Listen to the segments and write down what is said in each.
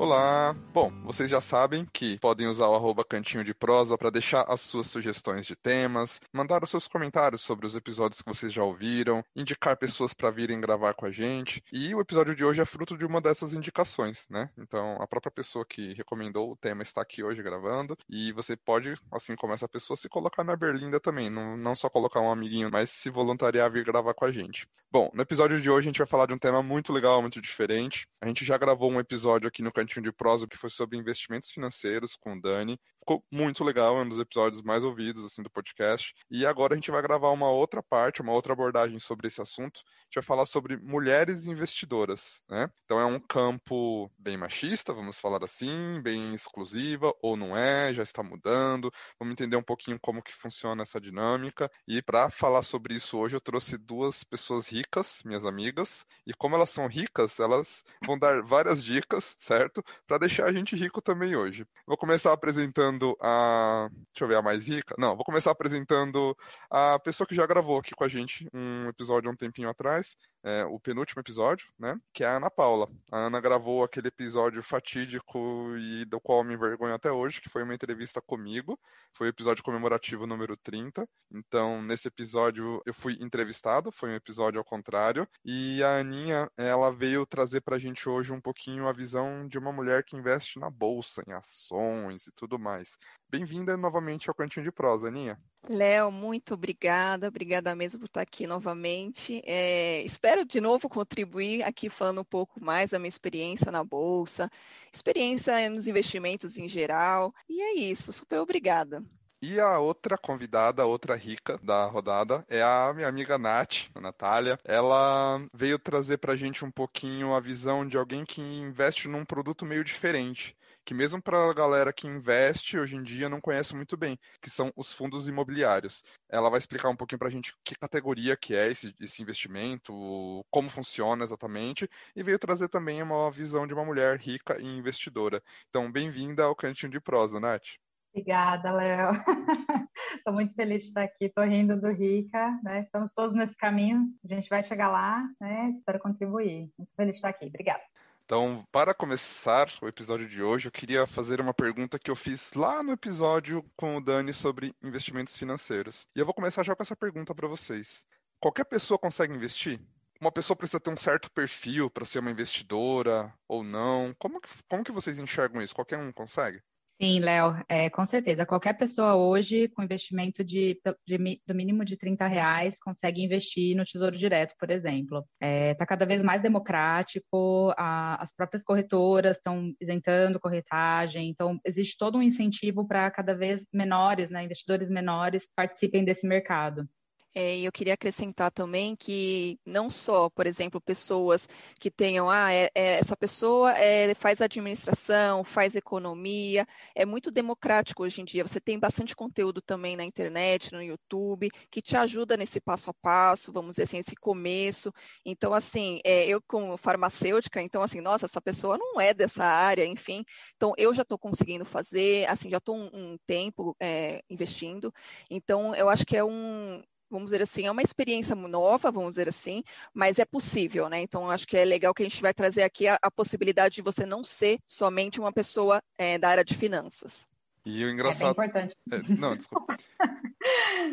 Olá! Bom, vocês já sabem que podem usar o arroba cantinho de prosa para deixar as suas sugestões de temas, mandar os seus comentários sobre os episódios que vocês já ouviram, indicar pessoas para virem gravar com a gente. E o episódio de hoje é fruto de uma dessas indicações, né? Então, a própria pessoa que recomendou o tema está aqui hoje gravando e você pode, assim como essa pessoa, se colocar na berlinda também, não, não só colocar um amiguinho, mas se voluntariar a vir gravar com a gente. Bom, no episódio de hoje a gente vai falar de um tema muito legal, muito diferente. A gente já gravou um episódio aqui no Cantinho de prosa que foi sobre investimentos financeiros com o Dani. Ficou muito legal, é um dos episódios mais ouvidos assim do podcast. E agora a gente vai gravar uma outra parte, uma outra abordagem sobre esse assunto. A gente vai falar sobre mulheres investidoras, né? Então é um campo bem machista, vamos falar assim, bem exclusiva ou não é, já está mudando. Vamos entender um pouquinho como que funciona essa dinâmica. E para falar sobre isso hoje eu trouxe duas pessoas ricas, minhas amigas, e como elas são ricas, elas vão dar várias dicas, certo? Para deixar a gente rico também hoje. Vou começar apresentando a. Deixa eu ver, a mais rica? Não, vou começar apresentando a pessoa que já gravou aqui com a gente um episódio há um tempinho atrás é, o penúltimo episódio, né? Que é a Ana Paula. A Ana gravou aquele episódio fatídico e do qual me envergonho até hoje, que foi uma entrevista comigo. Foi o episódio comemorativo número 30. Então, nesse episódio eu fui entrevistado, foi um episódio ao contrário. E a Aninha, ela veio trazer pra gente hoje um pouquinho a visão de uma mulher que investe na bolsa, em ações e tudo mais. Bem-vinda novamente ao Cantinho de Prosa, Aninha. Léo, muito obrigada, obrigada mesmo por estar aqui novamente. É, espero de novo contribuir aqui falando um pouco mais da minha experiência na Bolsa, experiência nos investimentos em geral, e é isso, super obrigada. E a outra convidada, a outra rica da rodada, é a minha amiga Nath, a Natália. Ela veio trazer pra gente um pouquinho a visão de alguém que investe num produto meio diferente que mesmo para a galera que investe hoje em dia não conhece muito bem, que são os fundos imobiliários. Ela vai explicar um pouquinho para a gente que categoria que é esse, esse investimento, como funciona exatamente, e veio trazer também uma visão de uma mulher rica e investidora. Então, bem-vinda ao Cantinho de Prosa, Nath. Obrigada, Léo. Estou muito feliz de estar aqui, estou rindo do Rica, né? Estamos todos nesse caminho, a gente vai chegar lá, né? Espero contribuir. Muito feliz de estar aqui. Obrigada. Então, para começar o episódio de hoje, eu queria fazer uma pergunta que eu fiz lá no episódio com o Dani sobre investimentos financeiros. E eu vou começar já com essa pergunta para vocês. Qualquer pessoa consegue investir? Uma pessoa precisa ter um certo perfil para ser uma investidora ou não? Como que, como que vocês enxergam isso? Qualquer um consegue? Sim, Léo, é, com certeza. Qualquer pessoa hoje, com investimento de, de, do mínimo de 30 reais, consegue investir no Tesouro Direto, por exemplo. Está é, tá cada vez mais democrático, a, as próprias corretoras estão isentando corretagem, então existe todo um incentivo para cada vez menores, né, investidores menores, participem desse mercado. É, eu queria acrescentar também que não só, por exemplo, pessoas que tenham, ah, é, é, essa pessoa é, faz administração, faz economia, é muito democrático hoje em dia. Você tem bastante conteúdo também na internet, no YouTube, que te ajuda nesse passo a passo, vamos dizer assim, esse começo. Então, assim, é, eu como farmacêutica, então, assim, nossa, essa pessoa não é dessa área, enfim. Então, eu já estou conseguindo fazer, assim, já estou um, um, tempo é, investindo. Então, eu acho que é um vamos dizer assim, é uma experiência nova, vamos dizer assim, mas é possível, né? Então, acho que é legal que a gente vai trazer aqui a, a possibilidade de você não ser somente uma pessoa é, da área de finanças. E o engraçado. É bem importante. É, não, desculpa.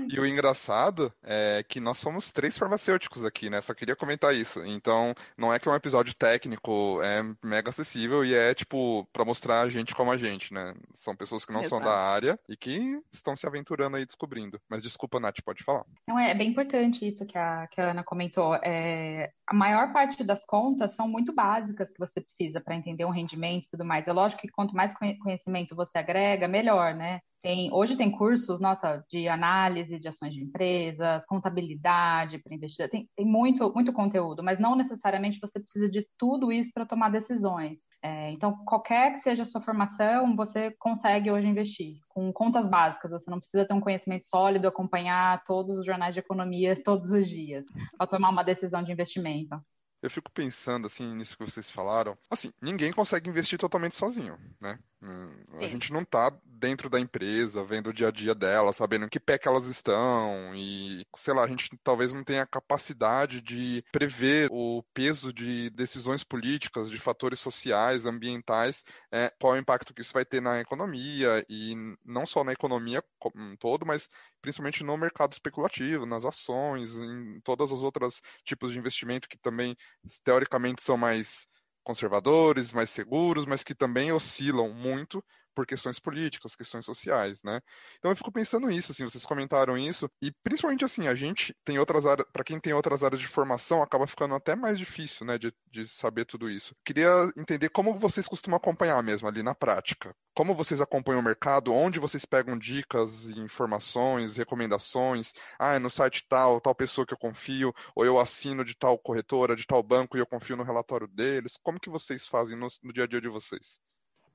e o engraçado é que nós somos três farmacêuticos aqui, né? Só queria comentar isso. Então, não é que é um episódio técnico, é mega acessível e é, tipo, para mostrar a gente como a gente, né? São pessoas que não Exato. são da área e que estão se aventurando aí descobrindo. Mas desculpa, Nath, pode falar. Não, é bem importante isso que a, que a Ana comentou. É, a maior parte das contas são muito básicas que você precisa para entender um rendimento e tudo mais. É lógico que quanto mais conhecimento você agrega, melhor, né? Tem, hoje tem cursos, nossa, de análise de ações de empresas, contabilidade para investidor, tem, tem muito, muito conteúdo, mas não necessariamente você precisa de tudo isso para tomar decisões. É, então, qualquer que seja a sua formação, você consegue hoje investir com contas básicas. Você não precisa ter um conhecimento sólido, acompanhar todos os jornais de economia todos os dias para tomar uma decisão de investimento. Eu fico pensando assim nisso que vocês falaram. Assim, ninguém consegue investir totalmente sozinho, né? Hum, a gente não está dentro da empresa, vendo o dia a dia dela, sabendo em que pé que elas estão e, sei lá, a gente talvez não tenha capacidade de prever o peso de decisões políticas, de fatores sociais, ambientais, é, qual é o impacto que isso vai ter na economia e não só na economia como um todo, mas principalmente no mercado especulativo, nas ações, em todas as outras tipos de investimento que também teoricamente são mais conservadores, mais seguros, mas que também oscilam muito por questões políticas, questões sociais, né? Então eu fico pensando nisso, assim, vocês comentaram isso, e principalmente assim, a gente tem outras áreas, para quem tem outras áreas de formação, acaba ficando até mais difícil, né, de, de saber tudo isso. Queria entender como vocês costumam acompanhar mesmo ali na prática. Como vocês acompanham o mercado, onde vocês pegam dicas, informações, recomendações, ah, é no site tal, tal pessoa que eu confio, ou eu assino de tal corretora, de tal banco e eu confio no relatório deles. Como que vocês fazem no, no dia a dia de vocês?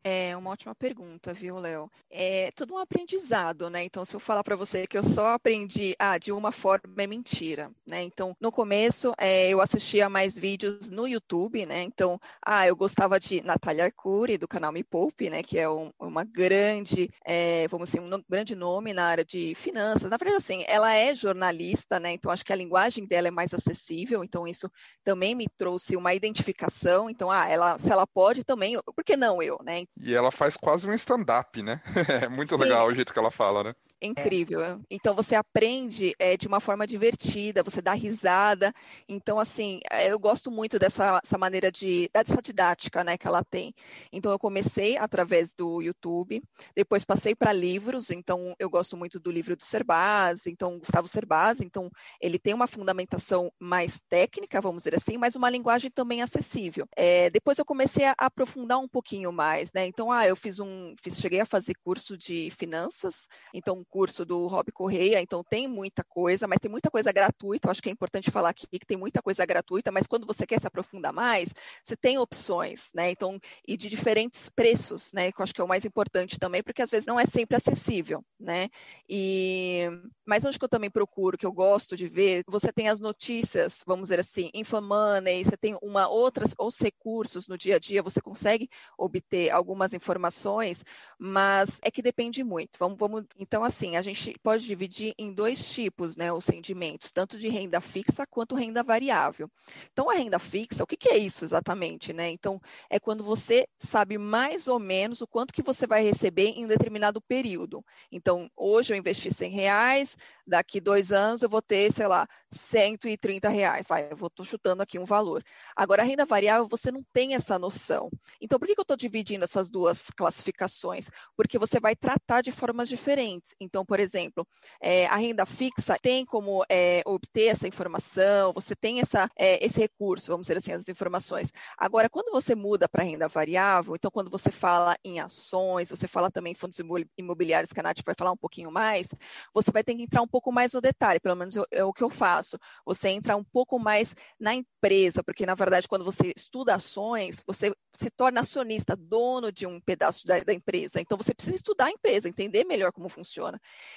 É uma ótima pergunta, viu, Léo? É tudo um aprendizado, né? Então, se eu falar para você que eu só aprendi ah, de uma forma, é mentira, né? Então, no começo, é, eu assistia mais vídeos no YouTube, né? Então, ah, eu gostava de Natália Arcuri, do canal Me Poupe, né? Que é um, uma grande, é, vamos dizer, um grande nome na área de finanças. Na verdade, assim, ela é jornalista, né? Então, acho que a linguagem dela é mais acessível. Então, isso também me trouxe uma identificação. Então, ah, ela, se ela pode também, por que não eu, né? E ela faz quase um stand-up, né? É muito Sim. legal o jeito que ela fala, né? É incrível. Então você aprende é, de uma forma divertida, você dá risada. Então, assim, é, eu gosto muito dessa maneira de dessa didática né, que ela tem. Então, eu comecei através do YouTube, depois passei para livros, então eu gosto muito do livro do Serbaz, então Gustavo Serbaz, então ele tem uma fundamentação mais técnica, vamos dizer assim, mas uma linguagem também acessível. É, depois eu comecei a aprofundar um pouquinho mais, né? Então, ah, eu fiz um, fiz, cheguei a fazer curso de finanças, então curso do Rob Correia, então tem muita coisa, mas tem muita coisa gratuita. Eu acho que é importante falar aqui que tem muita coisa gratuita, mas quando você quer se aprofundar mais, você tem opções, né? Então, e de diferentes preços, né? Que eu acho que é o mais importante também, porque às vezes não é sempre acessível, né? E mas onde que eu também procuro, que eu gosto de ver, você tem as notícias, vamos dizer assim, Infomoney, você tem uma outras os recursos no dia a dia, você consegue obter algumas informações, mas é que depende muito. Vamos, vamos então assim assim, a gente pode dividir em dois tipos, né, os rendimentos, tanto de renda fixa quanto renda variável. Então, a renda fixa, o que, que é isso exatamente, né? Então, é quando você sabe mais ou menos o quanto que você vai receber em um determinado período. Então, hoje eu investi 100 reais, daqui dois anos eu vou ter, sei lá, 130 reais. Vai, eu estou chutando aqui um valor. Agora, a renda variável, você não tem essa noção. Então, por que, que eu estou dividindo essas duas classificações? Porque você vai tratar de formas diferentes. Então, por exemplo, é, a renda fixa tem como é, obter essa informação, você tem essa, é, esse recurso, vamos dizer assim, as informações. Agora, quando você muda para renda variável, então quando você fala em ações, você fala também em fundos imobiliários, que a Nath vai falar um pouquinho mais, você vai ter que entrar um pouco mais no detalhe, pelo menos é o que eu faço. Você entra um pouco mais na empresa, porque na verdade, quando você estuda ações, você se torna acionista, dono de um pedaço da, da empresa. Então, você precisa estudar a empresa, entender melhor como funciona.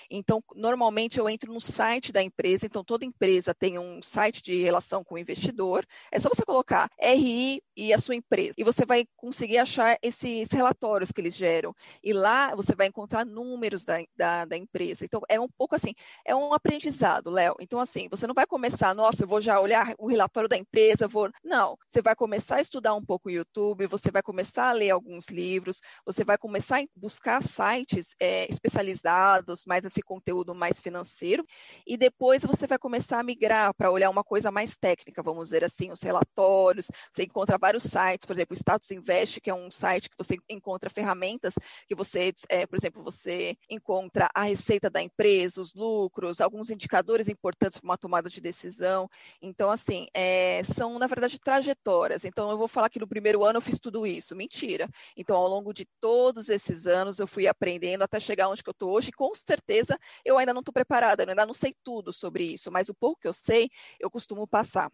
Então, normalmente eu entro no site da empresa, então toda empresa tem um site de relação com o investidor. É só você colocar RI e a sua empresa, e você vai conseguir achar esses relatórios que eles geram. E lá você vai encontrar números da, da, da empresa. Então, é um pouco assim, é um aprendizado, Léo. Então, assim, você não vai começar, nossa, eu vou já olhar o relatório da empresa, vou. Não, você vai começar a estudar um pouco o YouTube, você vai começar a ler alguns livros, você vai começar a buscar sites é, especializados mais esse conteúdo mais financeiro, e depois você vai começar a migrar para olhar uma coisa mais técnica, vamos dizer assim, os relatórios, você encontra vários sites, por exemplo, o Status Invest, que é um site que você encontra ferramentas que você, é, por exemplo, você encontra a receita da empresa, os lucros, alguns indicadores importantes para uma tomada de decisão. Então, assim, é, são, na verdade, trajetórias. Então, eu vou falar que no primeiro ano eu fiz tudo isso. Mentira. Então, ao longo de todos esses anos, eu fui aprendendo até chegar onde que eu estou hoje, com certeza eu ainda não estou preparada, eu ainda não sei tudo sobre isso, mas o pouco que eu sei, eu costumo passar.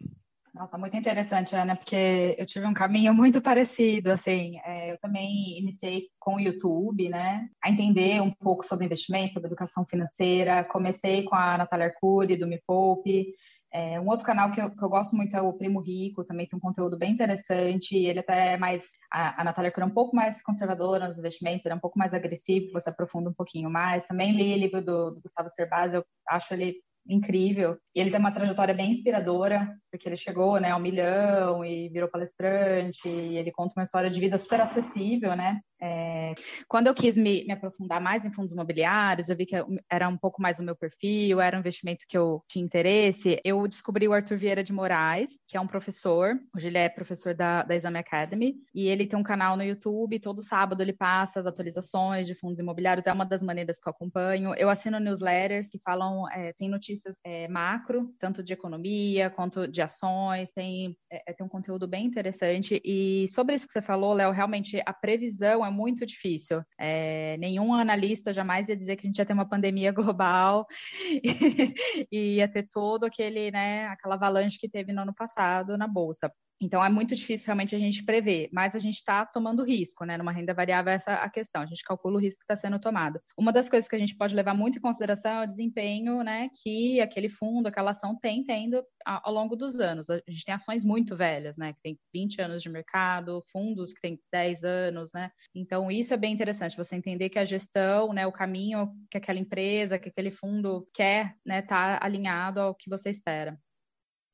Nossa, muito interessante, Ana, porque eu tive um caminho muito parecido, assim, é, eu também iniciei com o YouTube, né, a entender um pouco sobre investimento, sobre educação financeira, comecei com a Natália Arcuri, do Me Poupe, É, um outro canal que eu, que eu, gosto muito é o Primo Rico, também tem um conteúdo bem interessante. Ele até é mais. A, a Natália é um pouco mais conservadora nos investimentos, é um pouco mais agressivo, você aprofunda um pouquinho mais. Também li o livro do, do Gustavo Cerbasi, eu acho ele incrível. E ele tem uma trajetória bem inspiradora, porque ele chegou né, ao milhão e virou palestrante, e ele conta uma história de vida super acessível, né? É, quando eu quis me, me, aprofundar mais em fundos imobiliários, eu vi que era um pouco mais o meu perfil, era um investimento que eu tinha interesse. Eu descobri o Arthur Vieira de Moraes, que é um professor, hoje ele é professor da, da Exame Academy, e ele tem um canal no YouTube, todo sábado ele passa as atualizações de fundos imobiliários, é uma das maneiras que eu acompanho. Eu assino newsletters que falam, é, tem notícias é, macro, tanto de economia quanto de ações, tem, é, é, tem um conteúdo bem interessante. E sobre isso que você falou, Léo, realmente a previsão é muito difícil. É, nenhum analista jamais ia dizer que a gente ia ter uma pandemia global e ia ter todo aquele, né, aquela avalanche que teve no ano passado na bolsa. Então é muito difícil realmente a gente prever, mas a gente está tomando risco, né? Numa renda variável essa a questão, a gente calcula o risco que está sendo tomado. Uma das coisas que a gente pode levar muito em consideração é o desempenho, né, que aquele fundo, aquela ação tem tendo ao longo dos anos. A gente tem ações muito velhas, né, que tem 20 anos de mercado, fundos que têm 10 anos, né? Então isso é bem interessante, você entender que a gestão, né, o caminho que aquela empresa, que aquele fundo quer, né, tá alinhado ao que você espera.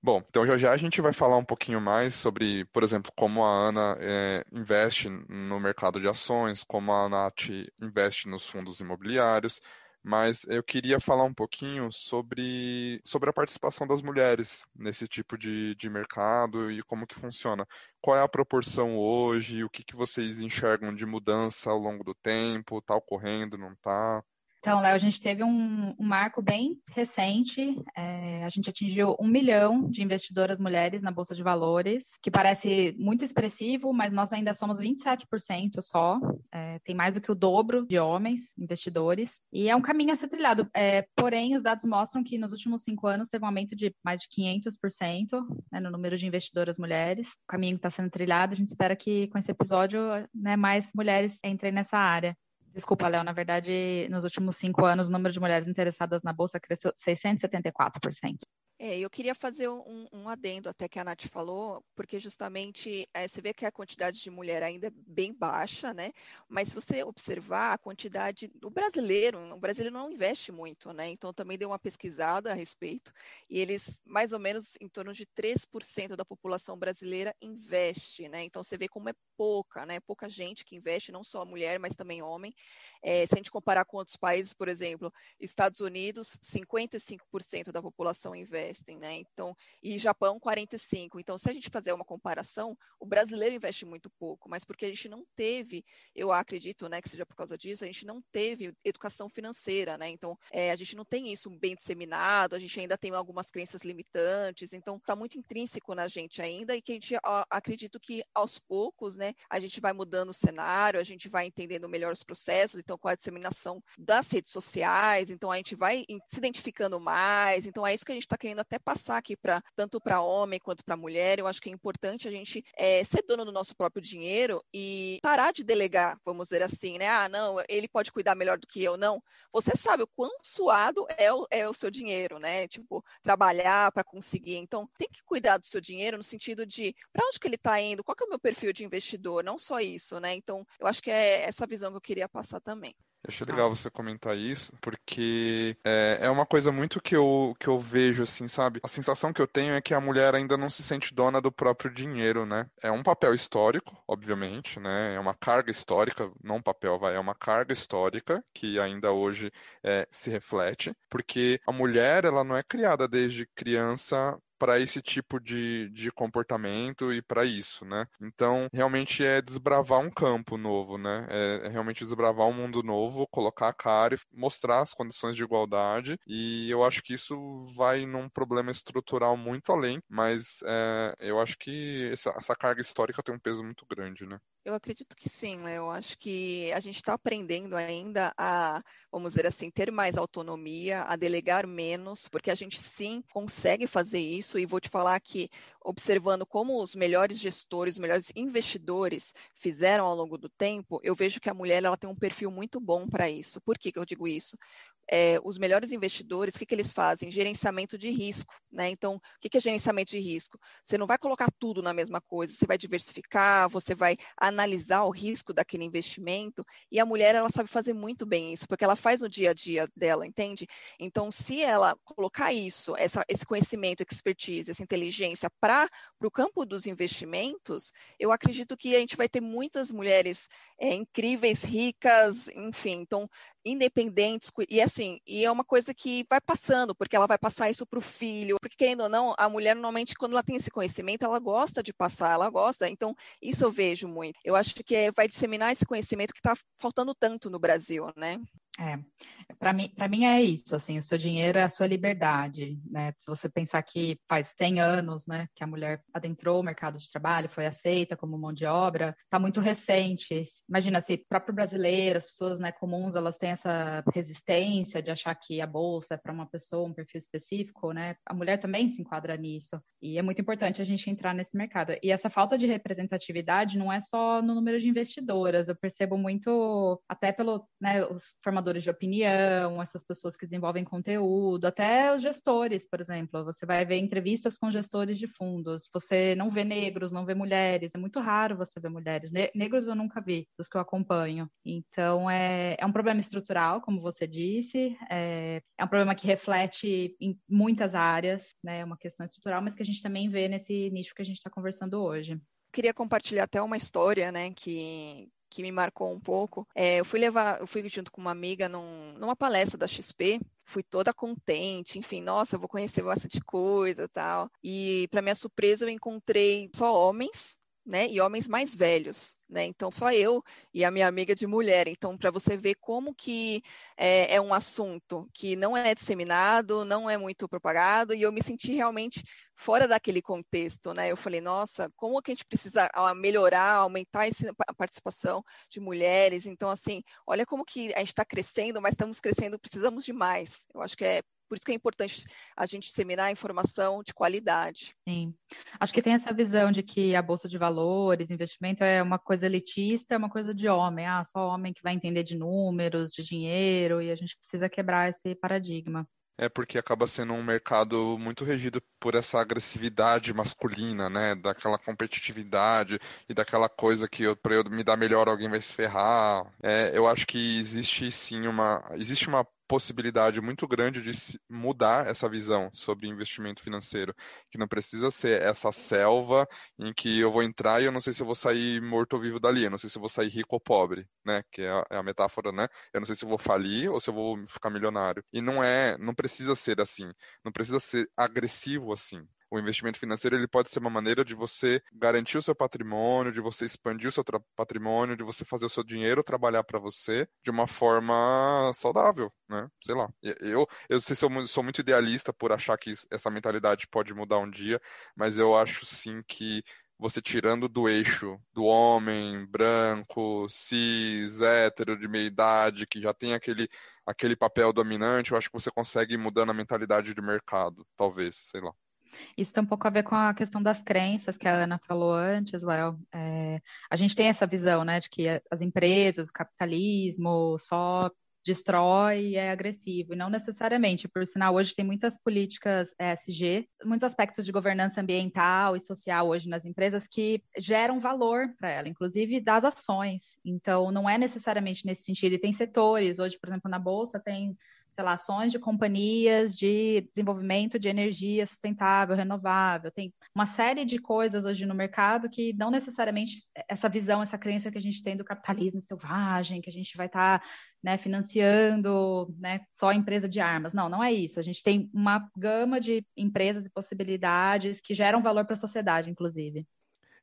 Bom, então já já a gente vai falar um pouquinho mais sobre, por exemplo, como a Ana é, investe no mercado de ações, como a Nath investe nos fundos imobiliários, mas eu queria falar um pouquinho sobre, sobre a participação das mulheres nesse tipo de, de mercado e como que funciona. Qual é a proporção hoje, o que, que vocês enxergam de mudança ao longo do tempo, está ocorrendo, não está? Então, Léo, a gente teve um, um marco bem recente. É, a gente atingiu um milhão de investidoras mulheres na Bolsa de Valores, que parece muito expressivo, mas nós ainda somos 27% só. É, tem mais do que o dobro de homens investidores. E é um caminho a ser trilhado. É, porém, os dados mostram que nos últimos cinco anos teve um aumento de mais de 500% né, no número de investidoras mulheres. O caminho está sendo trilhado. A gente espera que com esse episódio né, mais mulheres entrem nessa área. Desculpa, Léo, na verdade, nos últimos cinco anos, o número de mulheres interessadas na Bolsa cresceu 674%. É, eu queria fazer um, um, adendo até que a Nath falou, porque justamente é, você vê que a quantidade de mulher ainda é bem baixa, né? Mas se você observar a quantidade do brasileiro, o brasileiro não investe muito, né? Então também deu uma pesquisada a respeito, e eles, mais ou menos, em torno de 3% da população brasileira investe, né? Então você vê como é pouca, né? Pouca gente que investe, não só mulher, mas também homem. É, se a gente comparar com outros países, por exemplo, Estados Unidos, 55% da população investem, né? Então, e Japão, 45%. Então, se a gente fazer uma comparação, o brasileiro investe muito pouco, mas porque a gente não teve, eu acredito, né, que seja por causa disso, a gente não teve educação financeira, né? Então, é, a gente não tem isso bem disseminado, a gente ainda tem algumas crenças limitantes, então está muito intrínseco na gente ainda e que a gente ó, acredito que aos poucos, né, a gente vai mudando o cenário, a gente vai entendendo melhor os processos então com a disseminação das redes sociais, então a gente vai se identificando mais, então é isso que a gente está querendo até passar aqui para tanto para homem quanto para mulher. Eu acho que é importante a gente é, ser dono do nosso próprio dinheiro e parar de delegar, vamos dizer assim, né? Ah, não, ele pode cuidar melhor do que eu, não. Você sabe o quão suado é o, é o seu dinheiro, né? Tipo, trabalhar para conseguir. Então, tem que cuidar do seu dinheiro no sentido de para onde que ele está indo, qual é o meu perfil de investidor, não só isso, né? Então, eu acho que é essa visão que eu queria passar também também. Eu achei legal você comentar isso, porque é, é uma coisa muito que eu, que eu vejo, assim, sabe? A sensação que eu tenho é que a mulher ainda não se sente dona do próprio dinheiro, né? É um papel histórico, obviamente, né? É uma carga histórica, não um papel, vai, é uma carga histórica que ainda hoje é, se reflete, porque a mulher, ela não é criada desde criança para esse tipo de, de comportamento e para isso, né? Então, realmente é desbravar um campo novo, né? É, é, realmente desbravar um mundo novo, colocar a cara e mostrar as condições de igualdade. E eu acho que isso vai num problema estrutural muito além, mas é, eu acho que essa, essa carga histórica tem um peso muito grande, né? Eu acredito que sim, né? Eu acho que a gente está aprendendo ainda a, vamos dizer assim, ter mais autonomia, a delegar menos, porque a gente sim consegue fazer isso. E vou te falar que, observando como os melhores gestores, os melhores investidores fizeram ao longo do tempo, eu vejo que a mulher ela tem um perfil muito bom para isso. Por que, que eu digo isso? É, os melhores investidores, o que, que eles fazem? Gerenciamento de risco, né? Então, o que, que é gerenciamento de risco? Você não vai colocar tudo na mesma coisa, você vai diversificar, você vai analisar o risco daquele investimento, e a mulher, ela sabe fazer muito bem isso, porque ela faz no dia a dia dela, entende? Então, se ela colocar isso, essa, esse conhecimento, expertise, essa inteligência para o campo dos investimentos, eu acredito que a gente vai ter muitas mulheres é, incríveis, ricas, enfim, então independentes e assim e é uma coisa que vai passando porque ela vai passar isso para o filho porque querendo ou não a mulher normalmente quando ela tem esse conhecimento ela gosta de passar ela gosta então isso eu vejo muito. Eu acho que é, vai disseminar esse conhecimento que está faltando tanto no Brasil né é, para mim, para mim é isso, assim, o seu dinheiro é a sua liberdade, né? Se você pensar que faz 100 anos, né, que a mulher adentrou o mercado de trabalho, foi aceita como mão de obra, tá muito recente. Imagina se próprio brasileiro, as pessoas, né, comuns, elas têm essa resistência de achar que a bolsa é para uma pessoa, um perfil específico, né? A mulher também se enquadra nisso. E é muito importante a gente entrar nesse mercado. E essa falta de representatividade não é só no número de investidoras, eu percebo muito até pelo, né, os formadores formadores de opinião, essas pessoas que desenvolvem conteúdo, até os gestores, por exemplo. Você vai ver entrevistas com gestores de fundos. Você não vê negros, não vê mulheres. É muito raro você ver mulheres. Negros eu nunca vi, dos que eu acompanho. Então, é, é um problema estrutural, como você disse. É, é um problema que reflete em muitas áreas, né? É uma questão estrutural, mas que a gente também vê nesse nicho que a gente está conversando hoje queria compartilhar até uma história, né, que, que me marcou um pouco. É, eu fui levar, eu fui junto com uma amiga num, numa palestra da XP, fui toda contente, enfim, nossa, eu vou conhecer bastante coisa tal. E para minha surpresa eu encontrei só homens né, e homens mais velhos, né? Então só eu e a minha amiga de mulher. Então para você ver como que é, é, um assunto que não é disseminado, não é muito propagado e eu me senti realmente fora daquele contexto, né? Eu falei, nossa, como que a gente precisa melhorar, aumentar a participação de mulheres? Então assim, olha como que a gente está crescendo, mas estamos crescendo, precisamos de mais. Eu acho que é por isso que é importante a gente disseminar informação de qualidade. Sim. Acho que tem essa visão de que a bolsa de valores, investimento é uma coisa elitista, é uma coisa de homem. Ah, só homem que vai entender de números, de dinheiro, e a gente precisa quebrar esse paradigma. É porque acaba sendo um mercado muito regido por essa agressividade masculina, né? Daquela competitividade e daquela coisa que para eu me dar melhor alguém vai se ferrar. É, eu acho que existe sim uma existe uma possibilidade muito grande de mudar essa visão sobre investimento financeiro, que não precisa ser essa selva em que eu vou entrar e eu não sei se eu vou sair morto ou vivo dali, eu não sei se eu vou sair rico ou pobre, né? Que é a, é metáfora, né? Eu não sei se eu vou falir ou se eu vou ficar milionário. E não é, não precisa ser assim, não precisa ser agressivo assim o investimento financeiro ele pode ser uma maneira de você garantir o seu patrimônio, de você expandir o seu patrimônio, de você fazer o seu dinheiro trabalhar para você de uma forma saudável, né? Sei lá. Eu, eu sei se eu sou muito idealista por achar que essa mentalidade pode mudar um dia, mas eu acho sim que você tirando do eixo do homem branco, cis, hétero, de meia idade, que já tem aquele, aquele papel dominante, eu acho que você consegue ir mudando a mentalidade de mercado, talvez, sei lá. Isso tem um pouco a ver com a questão das crenças que a Ana falou antes, Léo. É, a gente tem essa visão, né, de que as empresas, o capitalismo só destrói e é agressivo, e não necessariamente. Por sinal, hoje tem muitas políticas ESG, muitos aspectos de governança ambiental e social hoje nas empresas que geram valor para ela, inclusive das ações. Então, não é necessariamente nesse sentido. E tem setores, hoje, por exemplo, na Bolsa tem relações de companhias de desenvolvimento de energia sustentável, renovável. Tem uma série de coisas hoje no mercado que não necessariamente essa visão, essa crença que a gente tem do capitalismo selvagem, que a gente vai estar tá, né, financiando né, só empresa de armas. Não, não é isso. A gente tem uma gama de empresas e possibilidades que geram valor para a sociedade, inclusive.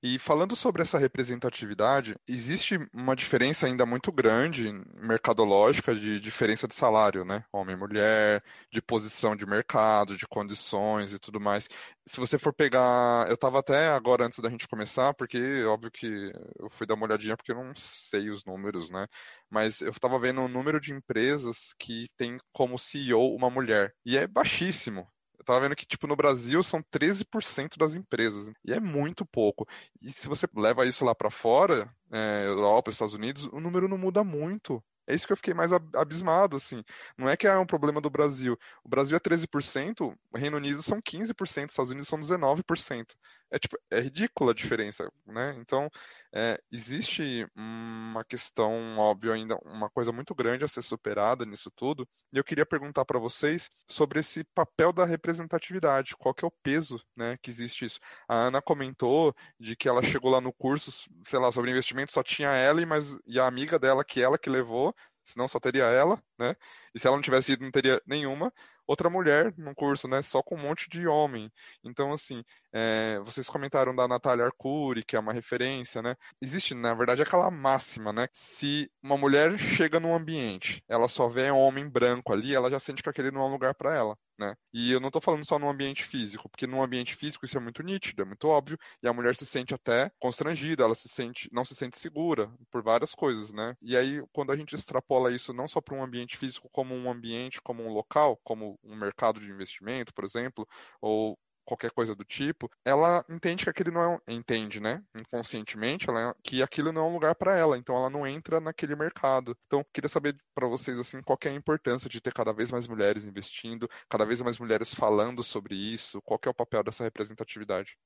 E falando sobre essa representatividade, existe uma diferença ainda muito grande mercadológica de diferença de salário, né? Homem e mulher, de posição de mercado, de condições e tudo mais. Se você for pegar, eu estava até agora antes da gente começar, porque óbvio que eu fui dar uma olhadinha porque eu não sei os números, né? Mas eu estava vendo o número de empresas que tem como CEO uma mulher e é baixíssimo tava vendo que, tipo, no Brasil são 13% das empresas. E é muito pouco. E se você leva isso lá para fora, é, Europa, Estados Unidos, o número não muda muito. É isso que eu fiquei mais abismado, assim. Não é que é um problema do Brasil. O Brasil é 13%, o Reino Unido são 15%, Estados Unidos são 19% é, tipo, é ridícula a diferença, né? Então, é, existe uma questão, óbvio, ainda uma coisa muito grande a ser superada nisso tudo, e eu queria perguntar para vocês sobre esse papel da representatividade, qual que é o peso, né, que existe isso. A Ana comentou de que ela chegou lá no curso, sei lá, sobre investimento, só tinha ela e, mas, e a amiga dela, que ela que levou, senão só teria ela, né? E se ela não tivesse ido, não teria nenhuma outra mulher num curso, né? Só com um monte de homem. Então, assim, é, vocês comentaram da Natália Arcuri, que é uma referência, né? Existe, na verdade, aquela máxima, né? Se uma mulher chega num ambiente, ela só vê um homem branco ali, ela já sente que aquele não é um lugar para ela, né? E eu não tô falando só no ambiente físico, porque no ambiente físico isso é muito nítido, é muito óbvio, e a mulher se sente até constrangida, ela se sente, não se sente segura por várias coisas, né? E aí, quando a gente extrapola isso não só para um ambiente físico como um ambiente, como um local, como um mercado de investimento, por exemplo, ou qualquer coisa do tipo, ela entende que aquele não é entende, né, inconscientemente, ela, que aquilo não é um lugar para ela, então ela não entra naquele mercado. Então, queria saber para vocês assim, qual é a importância de ter cada vez mais mulheres investindo, cada vez mais mulheres falando sobre isso, qual é o papel dessa representatividade?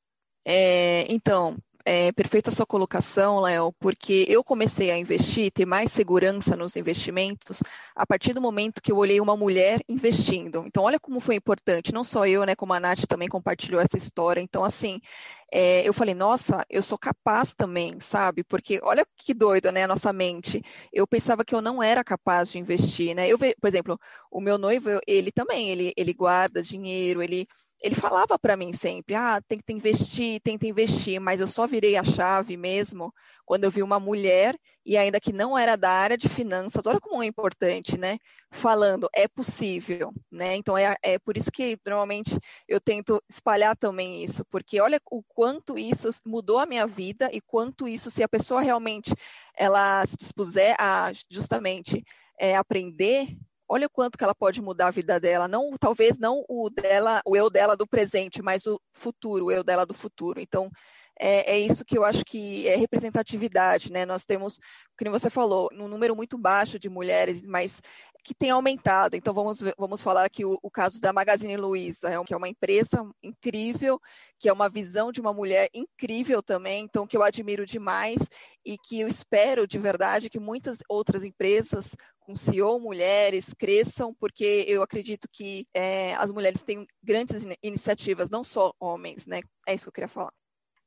É, então, é perfeita sua colocação, Léo, porque eu comecei a investir, ter mais segurança nos investimentos a partir do momento que eu olhei uma mulher investindo. Então, olha como foi importante, não só eu, né, como a Nath também compartilhou essa história. Então, assim, é, eu falei, nossa, eu sou capaz também, sabe? Porque olha que doido, né, a nossa mente. Eu pensava que eu não era capaz de investir, né? Eu, por exemplo, o meu noivo, ele também, ele, ele guarda dinheiro, ele ele falava para mim sempre, ah, tem que investir, tenta investir, mas eu só virei a chave mesmo quando eu vi uma mulher, e ainda que não era da área de finanças, olha como é importante, né? Falando, é possível, né? Então é, é por isso que normalmente eu tento espalhar também isso, porque olha o quanto isso mudou a minha vida e quanto isso, se a pessoa realmente ela se dispuser a justamente é, aprender, olha o quanto que ela pode mudar a vida dela, não talvez não o dela, o eu dela do presente, mas o futuro, o eu dela do futuro. Então, é, é, isso que eu acho que é representatividade, né? Nós temos, como você falou, um número muito baixo de mulheres, mas que tem aumentado. Então, vamos, vamos falar aqui o, o caso da Magazine Luiza, é que é uma empresa incrível, que é uma visão de uma mulher incrível também, então, que eu admiro demais e que eu espero de verdade que muitas outras empresas com CEO mulheres cresçam, porque eu acredito que é, as mulheres têm grandes iniciativas, não só homens, né? É isso que eu queria falar.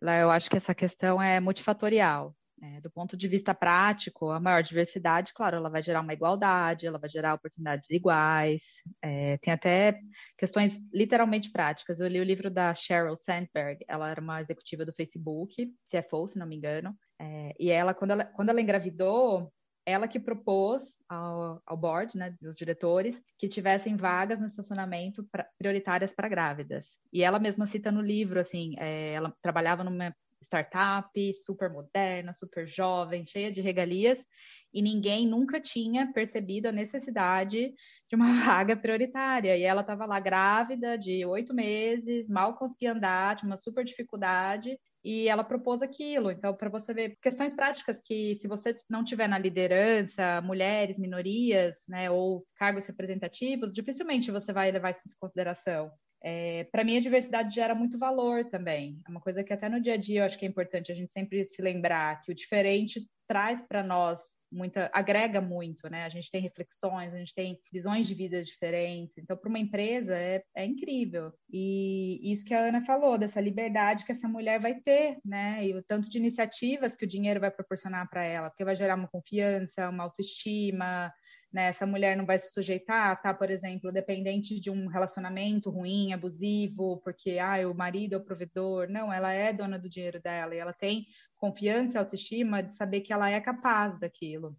Lá eu acho que essa questão é multifatorial. É, do ponto de vista prático, a maior diversidade, claro, ela vai gerar uma igualdade, ela vai gerar oportunidades iguais. É, tem até questões literalmente práticas. Eu li o livro da Sheryl Sandberg, ela era uma executiva do Facebook, CFO, se não me engano, é, e ela quando, ela, quando ela engravidou, ela que propôs ao, ao board, né, dos diretores, que tivessem vagas no estacionamento pra, prioritárias para grávidas. E ela mesma cita no livro, assim, é, ela trabalhava numa startup super moderna, super jovem, cheia de regalias, e ninguém nunca tinha percebido a necessidade de uma vaga prioritária. E ela estava lá grávida, de oito meses, mal conseguia andar, tinha uma super dificuldade, e ela propôs aquilo. Então, para você ver questões práticas que, se você não tiver na liderança, mulheres, minorias, né, ou cargos representativos, dificilmente você vai levar isso em consideração. É, para mim, a diversidade gera muito valor também. É uma coisa que até no dia a dia eu acho que é importante a gente sempre se lembrar que o diferente traz para nós muita, agrega muito, né? A gente tem reflexões, a gente tem visões de vida diferentes. Então, para uma empresa é, é incrível. E isso que a Ana falou, dessa liberdade que essa mulher vai ter, né? E o tanto de iniciativas que o dinheiro vai proporcionar para ela, porque vai gerar uma confiança, uma autoestima, né? Essa mulher não vai se sujeitar estar, por exemplo, dependente de um relacionamento ruim, abusivo, porque ah, o marido é o provedor. Não, ela é dona do dinheiro dela e ela tem confiança e autoestima de saber que ela é capaz daquilo.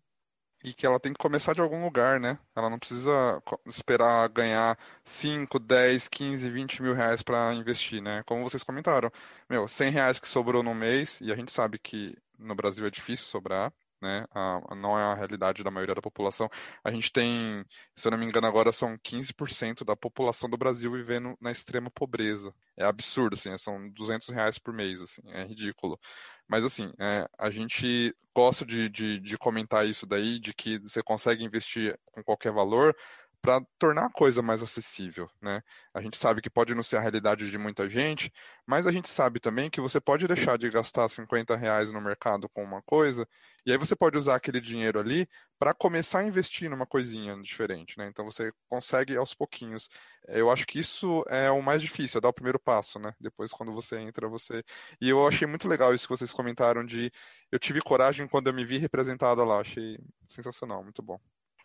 E que ela tem que começar de algum lugar, né? Ela não precisa esperar ganhar 5, 10, 15, 20 mil reais para investir, né? Como vocês comentaram. Meu, 100 reais que sobrou no mês, e a gente sabe que no Brasil é difícil sobrar, né? A, não é a realidade da maioria da população. A gente tem, se eu não me engano, agora são 15% da população do Brasil vivendo na extrema pobreza. É absurdo, assim, são 200 reais por mês, assim, é ridículo. Mas assim, é, a gente gosta de, de, de comentar isso daí, de que você consegue investir com qualquer valor, para tornar a coisa mais acessível, né? A gente sabe que pode não ser a realidade de muita gente, mas a gente sabe também que você pode deixar de gastar 50 reais no mercado com uma coisa, e aí você pode usar aquele dinheiro ali para começar a investir numa coisinha diferente, né? Então você consegue aos pouquinhos. Eu acho que isso é o mais difícil, é dar o primeiro passo, né? Depois quando você entra, você. E eu achei muito legal isso que vocês comentaram de eu tive coragem quando eu me vi representada lá, achei sensacional, muito bom.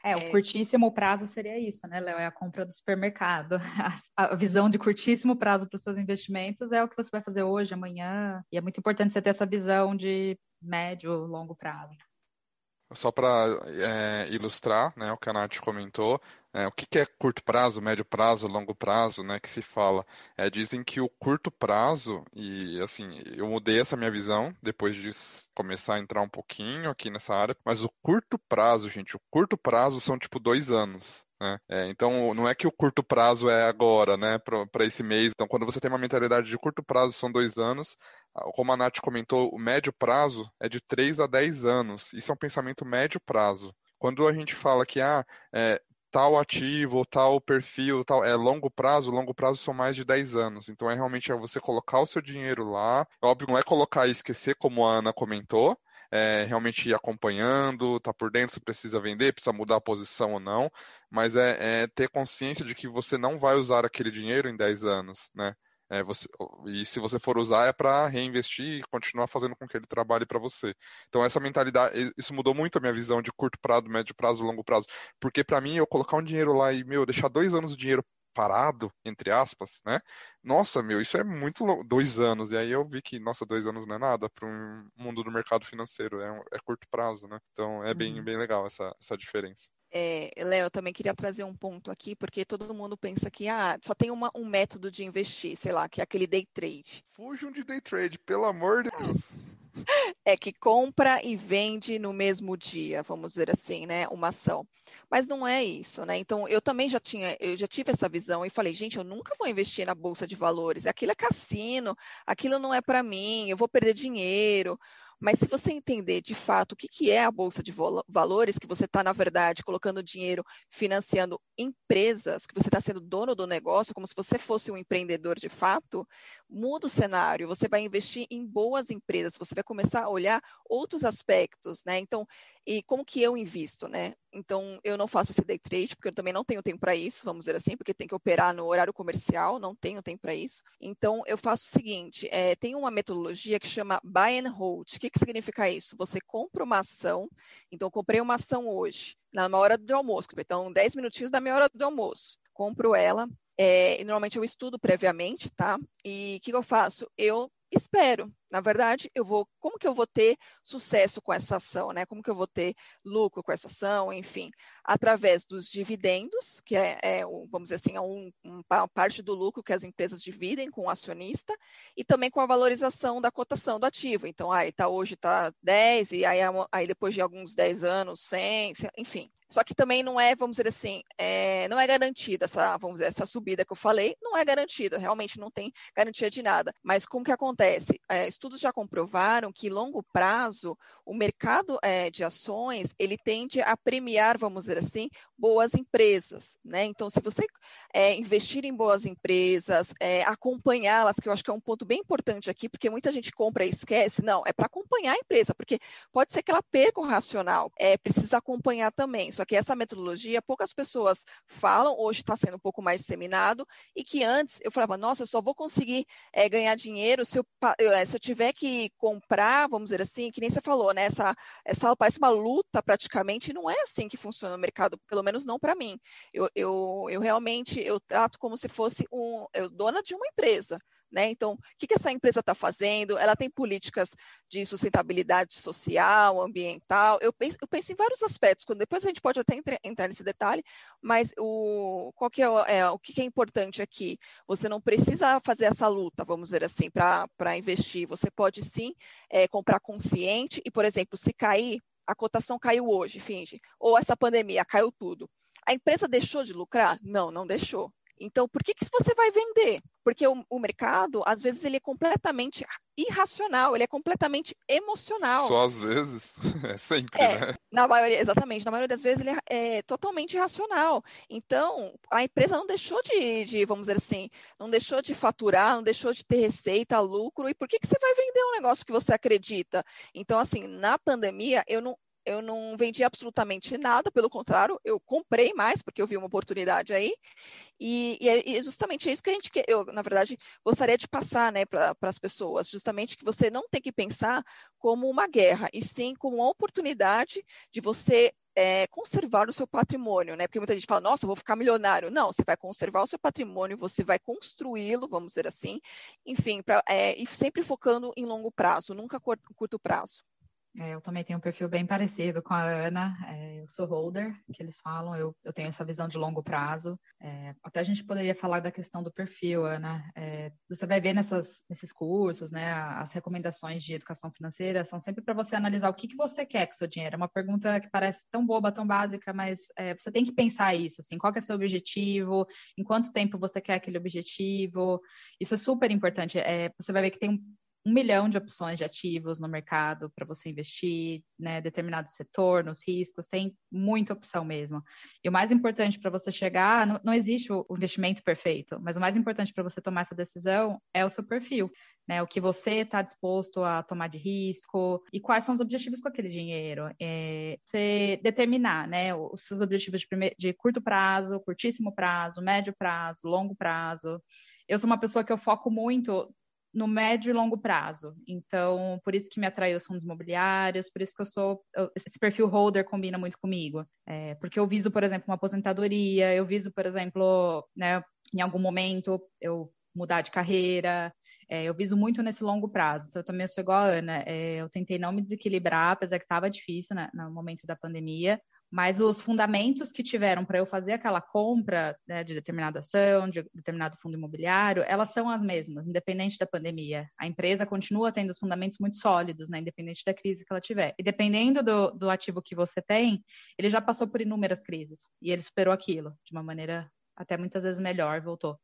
É, o é. curtíssimo prazo seria isso, né, Léo? É a compra do supermercado. A, a visão de curtíssimo prazo para os seus investimentos é o que você vai fazer hoje, amanhã. E é muito importante você ter essa visão de médio, longo prazo. Só para é, ilustrar né, o que a Nath comentou, é, o que, que, é curto prazo, médio prazo, longo prazo, né, que se fala? É, dizem que o curto prazo, e assim, eu mudei essa minha visão depois de começar a entrar um pouquinho aqui nessa área, mas o curto prazo, gente, o curto prazo são tipo dois anos. Né? É, então, não é que o curto prazo é agora, né, para esse mês. Então, quando você tem uma mentalidade de curto prazo, são dois anos. Como a Nath comentou, o médio prazo é de 3 a 10 anos. Isso é um pensamento médio prazo. Quando a gente fala que ah, é, tal ativo, tal perfil, tal, é longo prazo, longo prazo são mais de 10 anos. Então é realmente é você colocar o seu dinheiro lá. Óbvio, não é colocar e esquecer, como a Ana comentou, é, realmente ir acompanhando, tá por dentro se precisa vender, precisa mudar a posição ou não, mas é, é ter consciência de que você não vai usar aquele dinheiro em 10 anos, né? É, você, e se você for usar é para reinvestir e continuar fazendo com que ele trabalhe para você. Então essa mentalidade, isso mudou muito a minha visão de curto prazo, médio prazo, longo prazo. Porque para mim eu colocar um dinheiro lá e meu deixar dois anos o dinheiro parado, entre aspas, né? Nossa, meu, isso é muito dois anos. E aí eu vi que, nossa, dois anos não é nada para um mundo do mercado financeiro, é, é curto prazo, né? Então é bem, uhum. bem legal essa, essa diferença. É, Léo, eu também queria trazer um ponto aqui, porque todo mundo pensa que ah, só tem uma, um método de investir, sei lá, que é aquele day trade. Fujam de day trade, pelo amor de Deus. É que compra e vende no mesmo dia, vamos dizer assim, né? Uma ação. Mas não é isso, né? Então eu também já tinha, eu já tive essa visão e falei, gente, eu nunca vou investir na bolsa de valores. Aquilo é cassino, aquilo não é para mim, eu vou perder dinheiro. Mas se você entender de fato o que, que é a Bolsa de Valores, que você está, na verdade, colocando dinheiro financiando empresas, que você está sendo dono do negócio, como se você fosse um empreendedor de fato, muda o cenário. Você vai investir em boas empresas, você vai começar a olhar outros aspectos, né? Então, e como que eu invisto, né? Então, eu não faço esse day trade, porque eu também não tenho tempo para isso, vamos dizer assim, porque tem que operar no horário comercial, não tenho tempo para isso. Então, eu faço o seguinte: é, tem uma metodologia que chama buy and hold. O que, que significa isso? Você compra uma ação, então, comprei uma ação hoje, na hora do almoço, então, 10 minutinhos da minha hora do almoço. Compro ela, é, normalmente eu estudo previamente, tá? E o que, que eu faço? Eu espero. Na verdade, eu vou, como que eu vou ter sucesso com essa ação, né? Como que eu vou ter lucro com essa ação, enfim, através dos dividendos, que é, é vamos dizer assim, é um, uma parte do lucro que as empresas dividem com o acionista, e também com a valorização da cotação do ativo. Então, aí tá hoje está 10, e aí, aí depois de alguns 10 anos, 100, enfim. Só que também não é, vamos dizer assim, é, não é garantida essa, vamos dizer, essa subida que eu falei, não é garantida, realmente não tem garantia de nada. Mas como que acontece? É, estudos já comprovaram que longo prazo o mercado é, de ações ele tende a premiar, vamos dizer assim, boas empresas, né? Então, se você é, investir em boas empresas, é, acompanhá-las, que eu acho que é um ponto bem importante aqui, porque muita gente compra e esquece, não, é para acompanhar a empresa, porque pode ser que ela perca o racional, é precisa acompanhar também. Só que essa metodologia poucas pessoas falam, hoje está sendo um pouco mais disseminado, e que antes eu falava, nossa, eu só vou conseguir é, ganhar dinheiro se eu, é, se eu tiver que comprar, vamos dizer assim, que nem você falou, né? Essa, essa parece uma luta praticamente, e não é assim que funciona o mercado, pelo menos não para mim. Eu, eu, eu realmente eu trato como se fosse um, eu dona de uma empresa. Né? Então, o que, que essa empresa está fazendo? Ela tem políticas de sustentabilidade social, ambiental. Eu penso, eu penso em vários aspectos. Quando depois a gente pode até entre, entrar nesse detalhe, mas o, qual que é, é, o que, que é importante aqui? Você não precisa fazer essa luta, vamos dizer assim, para investir. Você pode sim é, comprar consciente e, por exemplo, se cair, a cotação caiu hoje, finge, ou essa pandemia caiu tudo. A empresa deixou de lucrar? Não, não deixou. Então, por que, que você vai vender? porque o, o, mercado, às vezes, ele é completamente irracional, ele é completamente emocional. Só às vezes, é sempre, é, né? Na maioria, exatamente, na maioria das vezes ele é, é, totalmente irracional. Então, a empresa não deixou de, de, vamos dizer assim, não deixou de faturar, não deixou de ter receita, lucro, e por que, que você vai vender um negócio que você acredita? Então, assim, na pandemia, eu não, eu não vendi absolutamente nada, pelo contrário, eu comprei mais, porque eu vi uma oportunidade aí, e, e é justamente isso que a gente, eu, na verdade, gostaria de passar né, para as pessoas, justamente que você não tem que pensar como uma guerra, e sim como uma oportunidade de você é, conservar o seu patrimônio, né? Porque muita gente fala, nossa, vou ficar milionário. Não, você vai conservar o seu patrimônio, você vai construí-lo, vamos dizer assim, enfim, pra, é, e sempre focando em longo prazo, nunca curto prazo. É, eu também tenho um perfil bem parecido com a Ana. É, eu sou holder, que eles falam, eu, eu tenho essa visão de longo prazo. É, até a gente poderia falar da questão do perfil, Ana. É, você vai ver nessas, nesses cursos, né, as recomendações de educação financeira são sempre para você analisar o que, que você quer com o seu dinheiro. É uma pergunta que parece tão boba, tão básica, mas é, você tem que pensar isso, assim, qual é o seu objetivo, em quanto tempo você quer aquele objetivo. Isso é super importante. Você vai ver que tem um milhão de opções de ativos no mercado para você investir, né, determinado setor, nos riscos, tem muita opção mesmo. E o mais importante para você chegar, não, não, existe o investimento perfeito, mas o mais importante para você tomar essa decisão é o seu perfil, né, o que você está disposto a tomar de risco e quais são os objetivos com aquele dinheiro. É, você determinar, né, os seus objetivos de, primeir, de curto prazo, curtíssimo prazo, médio prazo, longo prazo. Eu sou uma pessoa que eu foco muito no médio e longo prazo. Então, por isso que me atraiu os fundos imobiliários, por isso que eu sou. Esse perfil holder combina muito comigo. É, porque eu viso, por exemplo, uma aposentadoria, eu viso, por exemplo, né, em algum momento eu mudar de carreira. É, eu viso muito nesse longo prazo. Então, eu também sou igual a Ana. É, eu tentei não me desequilibrar, apesar que estava difícil né, no momento da pandemia. Mas os fundamentos que tiveram para eu fazer aquela compra né, de determinada ação, de determinado fundo imobiliário, elas são as mesmas, independente da pandemia. A empresa continua tendo os fundamentos muito sólidos, né, independente da crise que ela tiver. E dependendo do, do ativo que você tem, ele já passou por inúmeras crises e ele superou aquilo de uma maneira até muitas vezes melhor, voltou.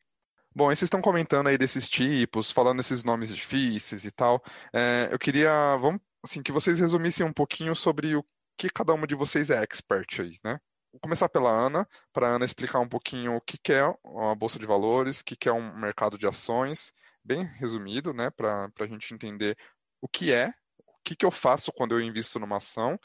Bom, vocês estão comentando aí desses tipos, falando esses nomes difíceis e tal. É, eu queria, vamos, assim, que vocês resumissem um pouquinho sobre o que cada uma de vocês é expert aí, né? Vou começar pela Ana, para a Ana explicar um pouquinho o que, que é uma bolsa de valores, o que, que é um mercado de ações, bem resumido, né? Para a gente entender o que é, o que, que eu faço quando eu invisto numa ação,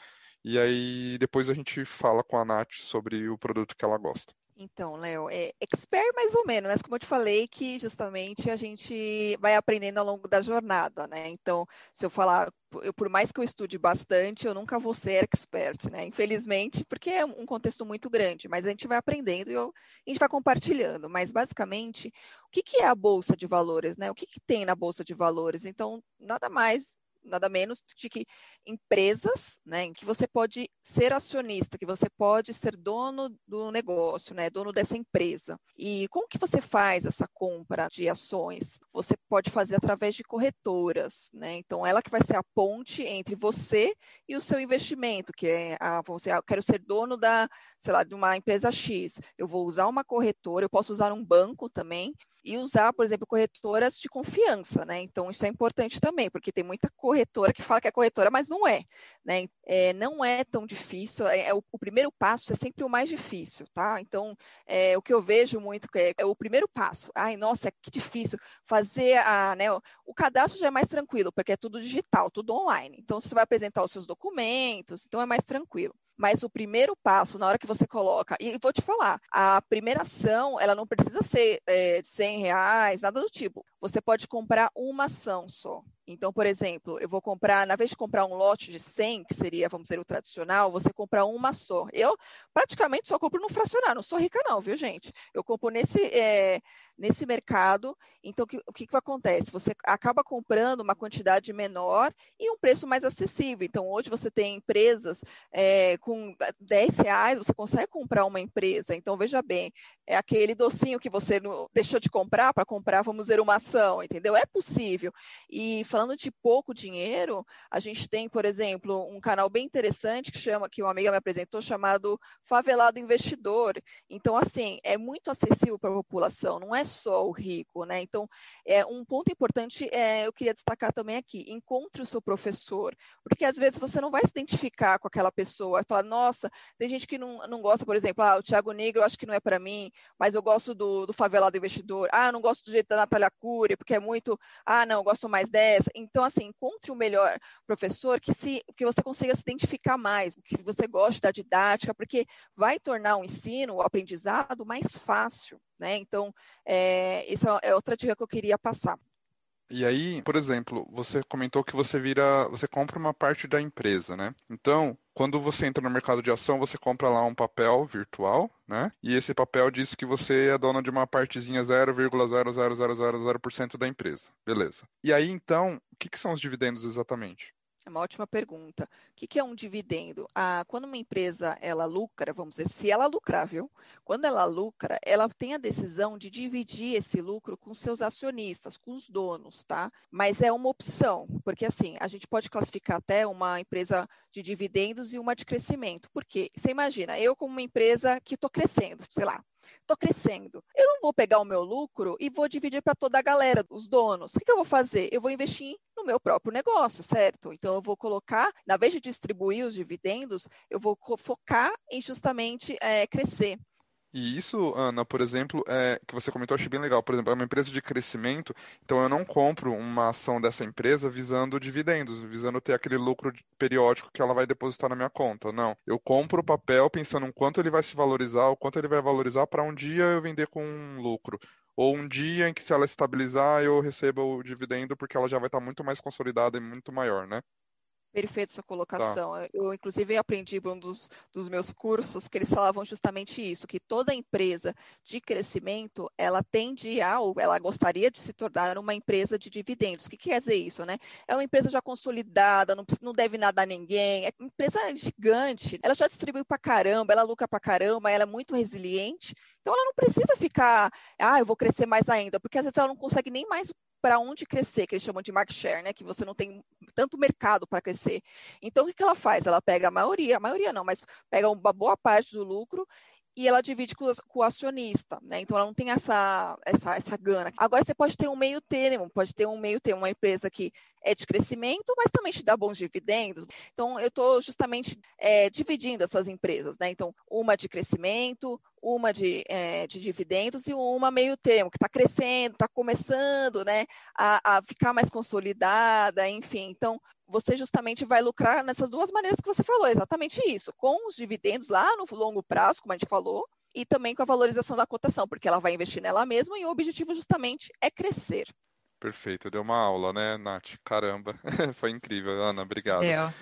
e aí depois a gente fala com a Nath sobre o produto que ela gosta. Então, Léo, é expert mais ou menos, né? Como eu te falei, que justamente a gente vai aprendendo ao longo da jornada, né? Então, se eu falar, eu, por mais que eu estude bastante, eu nunca vou ser expert, né? Infelizmente, porque é um contexto muito grande, mas a gente vai aprendendo e eu, a gente vai compartilhando. Mas, basicamente, o que, que é a Bolsa de Valores, né? O que, que tem na Bolsa de Valores? Então, nada mais nada menos de que empresas, né, em que você pode ser acionista, que você pode ser dono do negócio, né, dono dessa empresa. E como que você faz essa compra de ações? Você pode fazer através de corretoras, né? Então ela que vai ser a ponte entre você e o seu investimento, que é a você, ah, eu quero ser dono da, sei lá, de uma empresa X. Eu vou usar uma corretora, eu posso usar um banco também, e usar, por exemplo, corretoras de confiança, né? Então, isso é importante também, porque tem muita corretora que fala que é corretora, mas não é, né? É, não é tão difícil, é, é o, o, primeiro passo é sempre o mais difícil, tá? Então, é, o que eu vejo muito é, é, o primeiro passo. Ai, nossa, que difícil fazer a, né? O, o cadastro já é mais tranquilo, porque é tudo digital, tudo online. Então, você vai apresentar os seus documentos, então é mais tranquilo. Mas o primeiro passo, na hora que você coloca, e vou te falar, a primeira ação, ela não precisa ser é, de 100 reais, nada do tipo. Você pode comprar uma ação só. Então, por exemplo, eu vou comprar, na vez de comprar um lote de 100, que seria, vamos dizer, o tradicional, você compra uma só. Eu praticamente só compro no fracionário, não sou rica não, viu, gente? Eu compro nesse, é, nesse mercado, então o que, o que, que acontece? Você acaba comprando uma quantidade menor e um preço mais acessível. Então, hoje você tem empresas é, com 10 reais, você consegue comprar uma empresa. Então, veja bem, é aquele docinho que você não, deixou de comprar para comprar, vamos dizer, uma ação, entendeu? É possível. E falando de pouco dinheiro, a gente tem, por exemplo, um canal bem interessante que chama, que uma amiga me apresentou, chamado Favelado Investidor. Então, assim, é muito acessível para a população, não é só o rico, né? Então, é um ponto importante, é, eu queria destacar também aqui, encontre o seu professor, porque às vezes você não vai se identificar com aquela pessoa, falar, nossa, tem gente que não, não gosta, por exemplo, ah, o Thiago Negro acho que não é para mim, mas eu gosto do, do Favelado Investidor, ah, não gosto do jeito da Natália Cury, porque é muito, ah, não, eu gosto mais dessa. Então, assim, encontre o melhor professor que, se, que você consiga se identificar mais, que você goste da didática, porque vai tornar o ensino, o aprendizado mais fácil, né? Então, é, essa é outra dica que eu queria passar. E aí, por exemplo, você comentou que você vira, você compra uma parte da empresa, né? Então, quando você entra no mercado de ação, você compra lá um papel virtual, né? E esse papel diz que você é dono de uma partezinha 0,00000% da empresa. Beleza. E aí, então, o que, que são os dividendos exatamente? É uma ótima pergunta. O que é um dividendo? Ah, quando uma empresa ela lucra, vamos dizer, se ela lucrar, viu? Quando ela lucra, ela tem a decisão de dividir esse lucro com seus acionistas, com os donos, tá? Mas é uma opção, porque assim, a gente pode classificar até uma empresa de dividendos e uma de crescimento. Por quê? Você imagina, eu como uma empresa que estou crescendo, sei lá, estou crescendo. Eu não vou pegar o meu lucro e vou dividir para toda a galera, os donos. O que, que eu vou fazer? Eu vou investir no meu próprio negócio, certo? Então eu vou colocar, na vez de distribuir os dividendos, eu vou focar em justamente é, crescer. E isso, Ana, por exemplo, é, que você comentou, eu achei bem legal. Por exemplo, é uma empresa de crescimento, então eu não compro uma ação dessa empresa visando dividendos, visando ter aquele lucro periódico que ela vai depositar na minha conta. Não. Eu compro o papel pensando em quanto ele vai se valorizar, o quanto ele vai valorizar para um dia eu vender com um lucro. Ou um dia em que, se ela estabilizar, eu receba o dividendo porque ela já vai estar muito mais consolidada e muito maior, né? Perfeito sua colocação. Tá. Eu, inclusive, aprendi em um dos, dos, meus cursos que eles falavam justamente isso, que toda empresa de crescimento, ela tende a, ou ela gostaria de se tornar uma empresa de dividendos. O que quer dizer isso, né? É uma empresa já consolidada, não, não deve nada a ninguém, é uma empresa gigante, ela já distribui para caramba, ela lucra para caramba, ela é muito resiliente, então ela não precisa ficar, ah, eu vou crescer mais ainda, porque às vezes ela não consegue nem mais para onde crescer, que eles chamam de market share, né? Que você não tem tanto mercado para crescer. Então, o que ela faz? Ela pega a maioria, a maioria não, mas pega uma boa parte do lucro e ela divide com, o acionista, né? Então ela não tem essa, essa, essa gana. Agora você pode ter um meio termo, pode ter um meio termo, uma empresa que é de crescimento, mas também te dá bons dividendos. Então eu estou justamente é, dividindo essas empresas, né? Então uma de crescimento, uma de, é, de dividendos e uma meio termo, que está crescendo, está começando, né? A, a ficar mais consolidada, enfim. Então você justamente vai lucrar nessas duas maneiras que você falou, exatamente isso, com os dividendos lá no longo prazo, como a gente falou, e também com a valorização da cotação, porque ela vai investir nela mesma e o objetivo justamente é crescer. Perfeito, deu uma aula, né, Nath? Caramba, foi incrível, Ana, obrigado. Deu.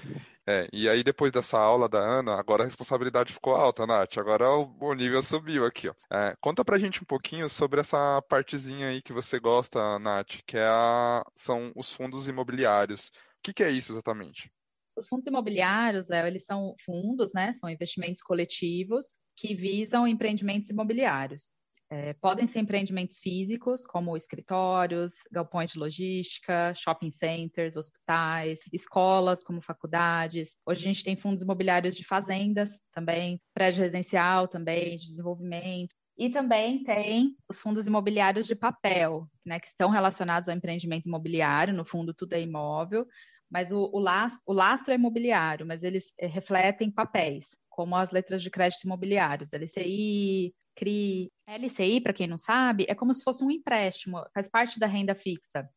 É, e aí depois dessa aula da Ana, agora a responsabilidade ficou alta, Nath, agora o, o nível subiu aqui, ó. É, conta pra gente um pouquinho sobre essa partezinha aí que você gosta, Nath, que é a, são os fundos imobiliários. O que, que é isso exatamente? Os fundos imobiliários, Léo, eles são fundos, né? São investimentos coletivos que visam empreendimentos imobiliários. É, podem ser empreendimentos físicos, como escritórios, galpões de logística, shopping centers, hospitais, escolas, como faculdades. Hoje a gente tem fundos imobiliários de fazendas também, prédio residencial também, de desenvolvimento. E também tem os fundos imobiliários de papel, né, que estão relacionados ao empreendimento imobiliário, no fundo tudo é imóvel, mas o, o, lastro, o lastro é imobiliário, mas eles é, refletem papéis, como as letras de crédito imobiliários, LCI, CRI. LCI, para quem não sabe, é como se fosse um empréstimo, faz parte da renda fixa.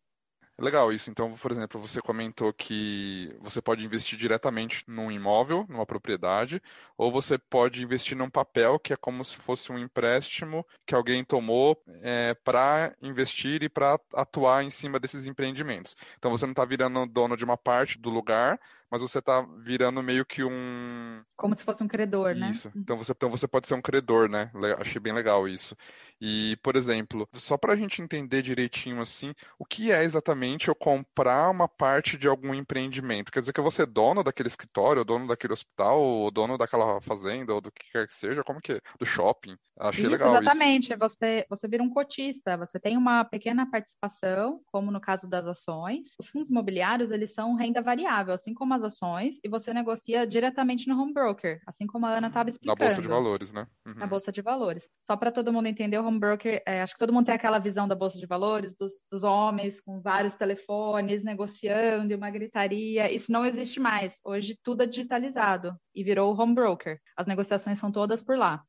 Legal isso. Então, por exemplo, você comentou que você pode investir diretamente num imóvel, numa propriedade, ou você pode investir num papel que é como se fosse um empréstimo que alguém tomou é, para investir e para atuar em cima desses empreendimentos. Então, você não está virando dono de uma parte do lugar, mas você está virando meio que um. Como se fosse um credor, né? Isso. Então você, então você pode ser um credor, né? Achei bem legal isso. E, por exemplo, só para a gente entender direitinho assim, o que é exatamente eu comprar uma parte de algum empreendimento? Quer dizer que eu vou ser dono daquele escritório, dono daquele hospital, ou dono daquela fazenda, ou do que quer que seja? Como que é? Do shopping? Achei isso, legal exatamente. isso. Você, você vira um cotista, você tem uma pequena participação, como no caso das ações. Os fundos imobiliários, eles são renda variável, assim como as ações, e você negocia diretamente no home broker, assim como a Ana estava explicando. Na bolsa de valores, né? Uhum. Na bolsa de valores. Só para todo mundo entender, o home broker, é, acho que todo mundo tem aquela visão da bolsa de valores, dos, dos homens com vários telefones, negociando, uma gritaria. Isso não existe mais. Hoje tudo é digitalizado e virou home broker. As negociações são todas por lá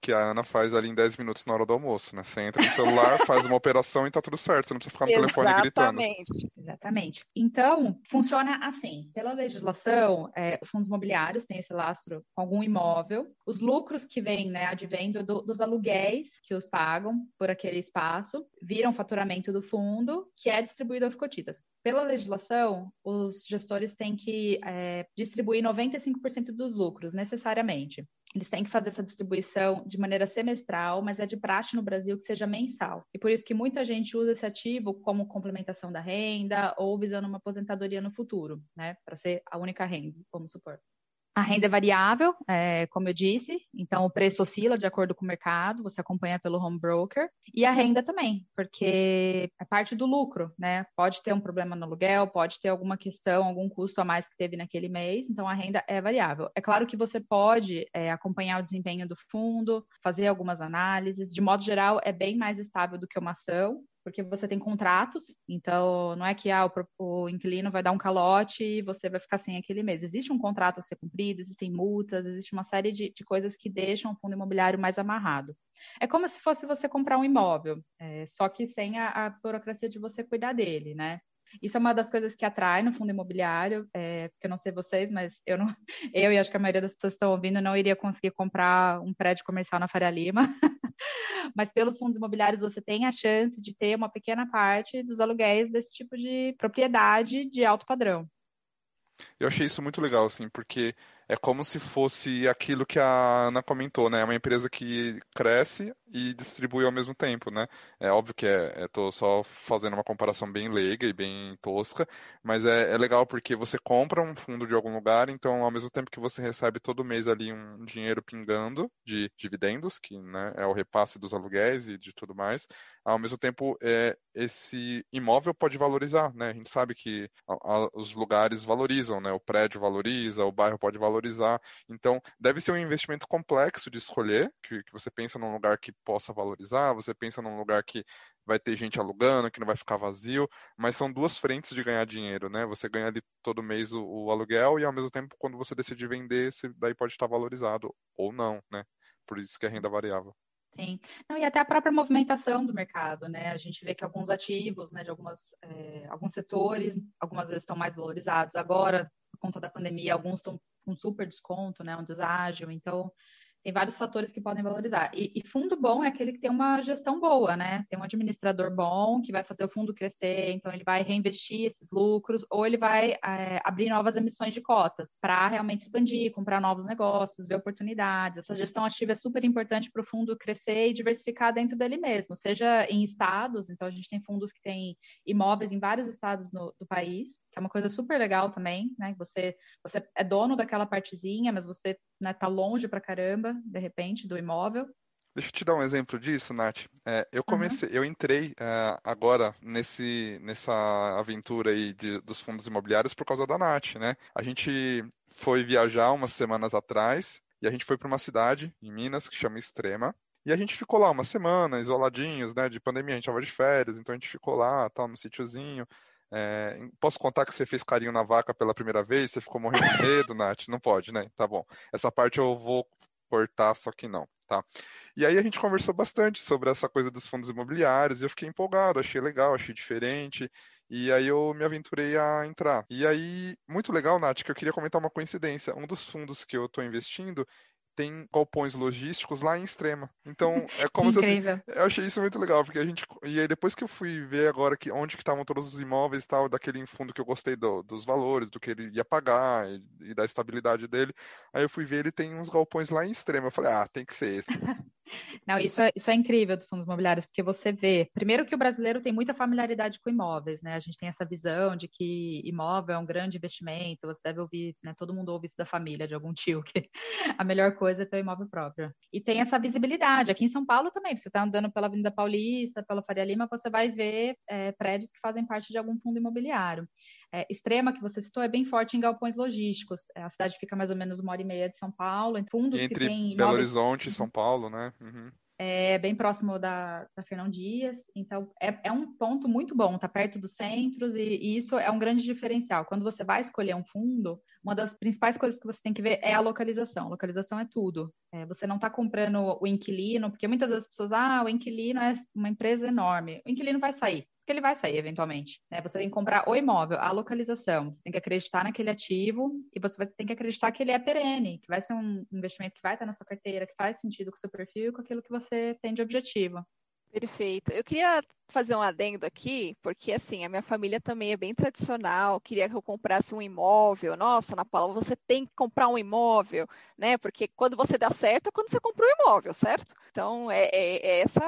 que a Ana faz ali em 10 minutos na hora do almoço, né? Você entra no celular, faz uma operação e tá tudo certo, você não precisa ficar no telefone gritando. Exatamente. Exatamente. Então, funciona assim. Pela legislação, é, os fundos imobiliários têm esse lastro com algum imóvel. Os lucros que vêm, né, advendo do, dos aluguéis que os pagam por aquele espaço, viram faturamento do fundo, que é distribuído aos cotistas. Pela legislação, os gestores têm que é, distribuir 95% dos lucros, necessariamente. Eles têm que fazer essa distribuição de maneira semestral, mas é de praxe no Brasil que seja mensal. E por isso que muita gente usa esse ativo como complementação da renda ou visando uma aposentadoria no futuro, né? Para ser a única renda, vamos supor. A renda é variável, é, como eu disse, então o preço oscila de acordo com o mercado, você acompanha pelo home broker, e a renda também, porque é parte do lucro, né? Pode ter um problema no aluguel, pode ter alguma questão, algum custo a mais que teve naquele mês, então a renda é variável. É claro que você pode é, acompanhar o desempenho do fundo, fazer algumas análises, de modo geral, é bem mais estável do que uma ação, porque você tem contratos, então não é que ah, o, o, inquilino vai dar um calote e você vai ficar sem aquele mês. Existe um contrato a ser cumprido, existem multas, existe uma série de, de coisas que deixam o fundo imobiliário mais amarrado. É como se fosse você comprar um imóvel, é, só que sem a, a, burocracia de você cuidar dele, né? Isso é uma das coisas que atrai no fundo imobiliário, é, porque eu não sei vocês, mas eu não, eu e acho que a maioria das pessoas que estão ouvindo não iria conseguir comprar um prédio comercial na Faria Lima. mas pelos fundos imobiliários você tem a chance de ter uma pequena parte dos aluguéis desse tipo de propriedade de alto padrão. Eu achei isso muito legal, assim, porque é como se fosse aquilo que a Ana comentou, né? É uma empresa que cresce e distribui ao mesmo tempo, né? É óbvio que é, estou só fazendo uma comparação bem leiga e bem tosca, mas é, é, legal porque você compra um fundo de algum lugar, então ao mesmo tempo que você recebe todo mês ali um dinheiro pingando de dividendos, que né, é o repasse dos aluguéis e de tudo mais, ao mesmo tempo é, esse imóvel pode valorizar, né? A gente sabe que a, a, os lugares valorizam, né? O prédio valoriza, o bairro pode valorizar. Então, deve ser um investimento complexo de escolher, que, que você pensa num lugar que possa valorizar, você pensa num lugar que vai ter gente alugando, que não vai ficar vazio, mas são duas frentes de ganhar dinheiro, né? Você ganha ali todo mês o, o aluguel e ao mesmo tempo quando você decide vender, daí pode estar valorizado ou não, né? Por isso que é renda variável. Sim. Não, e até a própria movimentação do mercado, né? A gente vê que alguns ativos, né, de algumas, é, alguns setores, algumas vezes estão mais valorizados. Agora, por conta da pandemia, alguns estão com super desconto, né? Um deságio. Então, tem vários fatores que podem valorizar. E, e, fundo bom é aquele que tem uma gestão boa, né? Tem um administrador bom que vai fazer o fundo crescer, então ele vai reinvestir esses lucros, ou ele vai é, abrir novas emissões de cotas para realmente expandir, comprar novos negócios, ver oportunidades. Essa gestão ativa é super importante para o fundo crescer e diversificar dentro dele mesmo, seja em estados, então a gente tem fundos que têm imóveis em vários estados no, do país, que é uma coisa super legal também, né? Você, você é dono daquela partezinha, mas você né, tá longe pra caramba, de repente, do imóvel. Deixa eu te dar um exemplo disso, Nath. É, eu comecei, uhum. eu entrei é, agora nesse, nessa aventura aí de, dos fundos imobiliários por causa da Nath, né? A gente foi viajar umas semanas atrás e a gente foi para uma cidade em Minas que chama Extrema. E a gente ficou lá uma semana, isoladinhos, né? De pandemia, a gente tava de férias, então a gente ficou lá, tal, no sítiozinho. É, posso contar que você fez carinho na vaca pela primeira vez? Você ficou morrendo de medo, Nath? Não pode, né? Tá bom. Essa parte eu vou cortar, só que não, tá? E aí a gente conversou bastante sobre essa coisa dos fundos imobiliários e eu fiquei empolgado, achei legal, achei diferente. E aí eu me aventurei a entrar. E aí, muito legal, Nath, que eu queria comentar uma coincidência. Um dos fundos que eu estou investindo tem galpões logísticos lá em Extrema. Então, é como Incrível. se assim, eu achei isso muito legal, porque a gente e aí depois que eu fui ver agora que onde que estavam todos os imóveis e tal, daquele fundo que eu gostei do, dos valores, do que ele ia pagar e, e, da estabilidade dele, aí eu fui ver ele tem uns galpões lá em Extrema. Eu falei: "Ah, tem que ser esse". Não, isso é, isso é incrível dos fundos imobiliários, porque você vê, primeiro que o brasileiro tem muita familiaridade com imóveis, né? A gente tem essa visão de que imóvel é um grande investimento, você deve ouvir, né? Todo mundo ouve isso da família, de algum tio, que a melhor coisa é ter um imóvel próprio. E tem essa visibilidade. Aqui em São Paulo também, você está andando pela Avenida Paulista, pela Faria Lima, você vai ver é, prédios que fazem parte de algum fundo imobiliário. É, Extrema, que você citou, é bem forte em galpões logísticos. É, a cidade fica mais ou menos uma hora e meia de São Paulo, em fundos Entre que tem Belo Horizonte e São Paulo, né? Uhum. É bem próximo da, da Fernão Dias, então é, é, um ponto muito bom, tá perto dos centros e, e, isso é um grande diferencial. Quando você vai escolher um fundo, uma das principais coisas que você tem que ver é a localização. Localização é tudo. É, você não está comprando o inquilino, porque muitas vezes as pessoas, ah, o inquilino é uma empresa enorme. O inquilino vai sair que ele vai sair eventualmente. Né? Você tem que comprar o imóvel, a localização, você tem que acreditar naquele ativo e você tem que acreditar que ele é perene, que vai ser um investimento que vai estar na sua carteira, que faz sentido com o seu perfil e com aquilo que você tem de objetivo. Perfeito. Eu queria fazer um adendo aqui, porque assim, a minha família também é bem tradicional, queria que eu comprasse um imóvel. Nossa, Ana Paula, você tem que comprar um imóvel, né? Porque quando você dá certo é quando você comprou um imóvel, certo? Então, é, é, é essa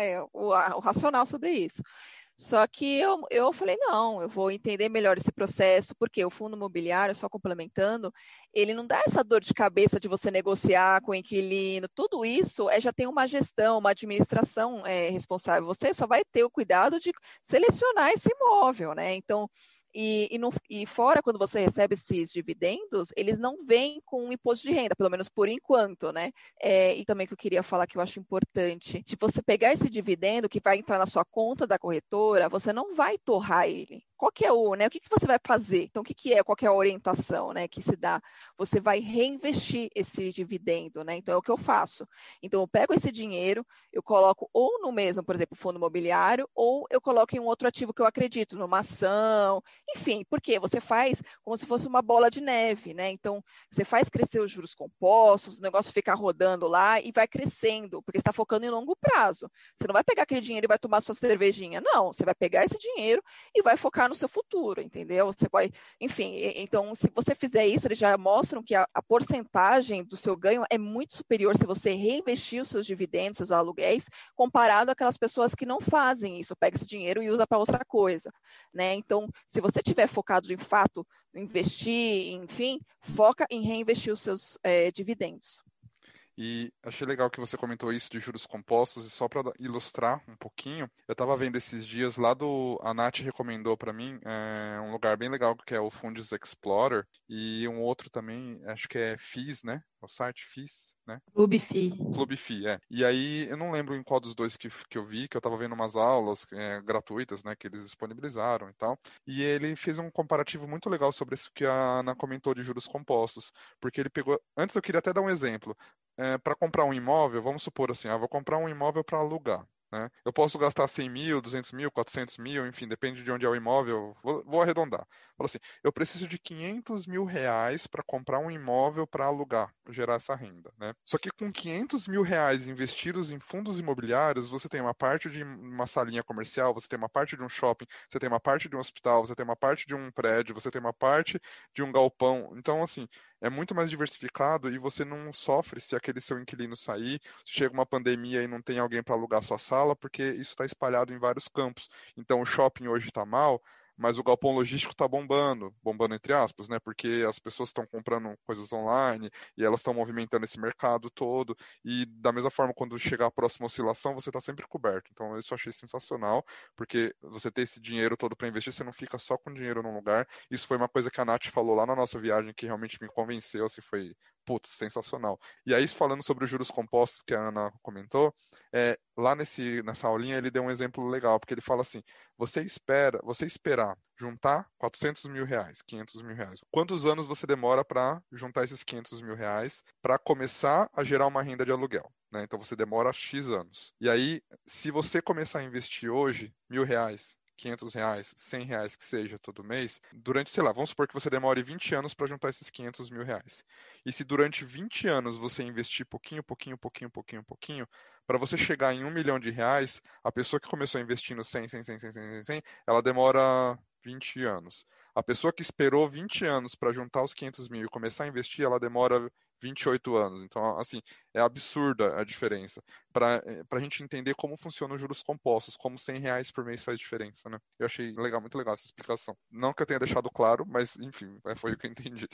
é, o, o racional sobre isso. Só que eu, eu falei, não, eu vou entender melhor esse processo, porque o fundo imobiliário, só complementando, ele não dá essa dor de cabeça de você negociar com o inquilino, tudo isso é, já tem uma gestão, uma administração é, responsável. Você só vai ter o cuidado de selecionar esse imóvel, né? Então, e, e, no, e, fora, quando você recebe esses dividendos, eles não vêm com imposto de renda, pelo menos por enquanto, né? É, e também que eu queria falar que eu acho importante, de você pegar esse dividendo que vai entrar na sua conta da corretora, você não vai torrar ele qual que é o, né? O que, que você vai fazer? Então, o que, que é, qual que é a orientação, né, que se dá? Você vai reinvestir esse dividendo, né? Então, é o que eu faço. Então, eu pego esse dinheiro, eu coloco ou no mesmo, por exemplo, fundo imobiliário, ou eu coloco em um outro ativo que eu acredito, numa ação, enfim, porque você faz como se fosse uma bola de neve, né? Então, você faz crescer os juros compostos, o negócio fica rodando lá e vai crescendo, porque está focando em longo prazo. Você não vai pegar aquele dinheiro e vai tomar sua cervejinha, não. Você vai pegar esse dinheiro e vai focar no seu futuro, entendeu? Você vai, enfim, então se você fizer isso, eles já mostram que a, a porcentagem do seu ganho é muito superior se você reinvestir os seus dividendos, seus aluguéis, comparado àquelas pessoas que não fazem isso, pega esse dinheiro e usa para outra coisa, né? Então, se você tiver focado de fato investir, enfim, foca em reinvestir os seus é, dividendos. E achei legal que você comentou isso de juros compostos, e só para ilustrar um pouquinho, eu estava vendo esses dias lá do. A Nath recomendou para mim é, um lugar bem legal que é o Funds Explorer, e um outro também, acho que é FIS, né? O site FIS, né? Clube FI. Clube FI, é. E aí, eu não lembro em qual dos dois que, que eu vi, que eu estava vendo umas aulas é, gratuitas, né, que eles disponibilizaram e tal. E ele fez um comparativo muito legal sobre isso que a Ana comentou de juros compostos. Porque ele pegou. Antes eu queria até dar um exemplo é, para comprar um imóvel, vamos supor assim, ah, vou comprar um imóvel para alugar. Né? Eu posso gastar 100 mil, 200 mil, 400 mil, enfim, depende de onde é o imóvel. Vou, vou arredondar. Fala assim, eu preciso de 500 mil reais para comprar um imóvel para alugar, gerar essa renda. Né? Só que com 500 mil reais investidos em fundos imobiliários, você tem uma parte de uma salinha comercial, você tem uma parte de um shopping, você tem uma parte de um hospital, você tem uma parte de um prédio, você tem uma parte de um galpão. Então, assim, é muito mais diversificado e você não sofre se aquele seu inquilino sair, se chega uma pandemia e não tem alguém para alugar sua sala, porque isso está espalhado em vários campos. Então o shopping hoje está mal, mas o galpão logístico está bombando, bombando entre aspas, né? Porque as pessoas estão comprando coisas online e elas estão movimentando esse mercado todo. E da mesma forma, quando chegar a próxima oscilação, você está sempre coberto. Então, isso eu achei sensacional, porque você ter esse dinheiro todo para investir, você não fica só com dinheiro num lugar. Isso foi uma coisa que a Nath falou lá na nossa viagem que realmente me convenceu, assim, foi putz, sensacional. E aí, falando sobre os juros compostos que a Ana comentou, é, lá nesse, nessa aulinha ele deu um exemplo legal, porque ele fala assim: você espera, você esperar juntar 400 mil reais, 500 mil reais. Quantos anos você demora para juntar esses 500 mil reais para começar a gerar uma renda de aluguel? Né? Então você demora X anos. E aí, se você começar a investir hoje mil reais, 500 reais, 100 reais que seja todo mês, durante, sei lá, vamos supor que você demore 20 anos para juntar esses 500 mil reais. E se durante 20 anos você investir pouquinho, pouquinho, pouquinho, pouquinho, pouquinho, para você chegar em um milhão de reais, a pessoa que começou investindo 100, 100, 100, 100, 100, 100, ela demora 20 anos. A pessoa que esperou 20 anos para juntar os 500 mil e começar a investir, ela demora 28 anos. Então, assim, é absurda a diferença. Para eh, a gente entender como funcionam os juros compostos, como 100 reais por mês faz diferença, né? Eu achei legal, muito legal essa explicação. Não que eu tenha deixado claro, mas, enfim, é, foi o que eu entendi.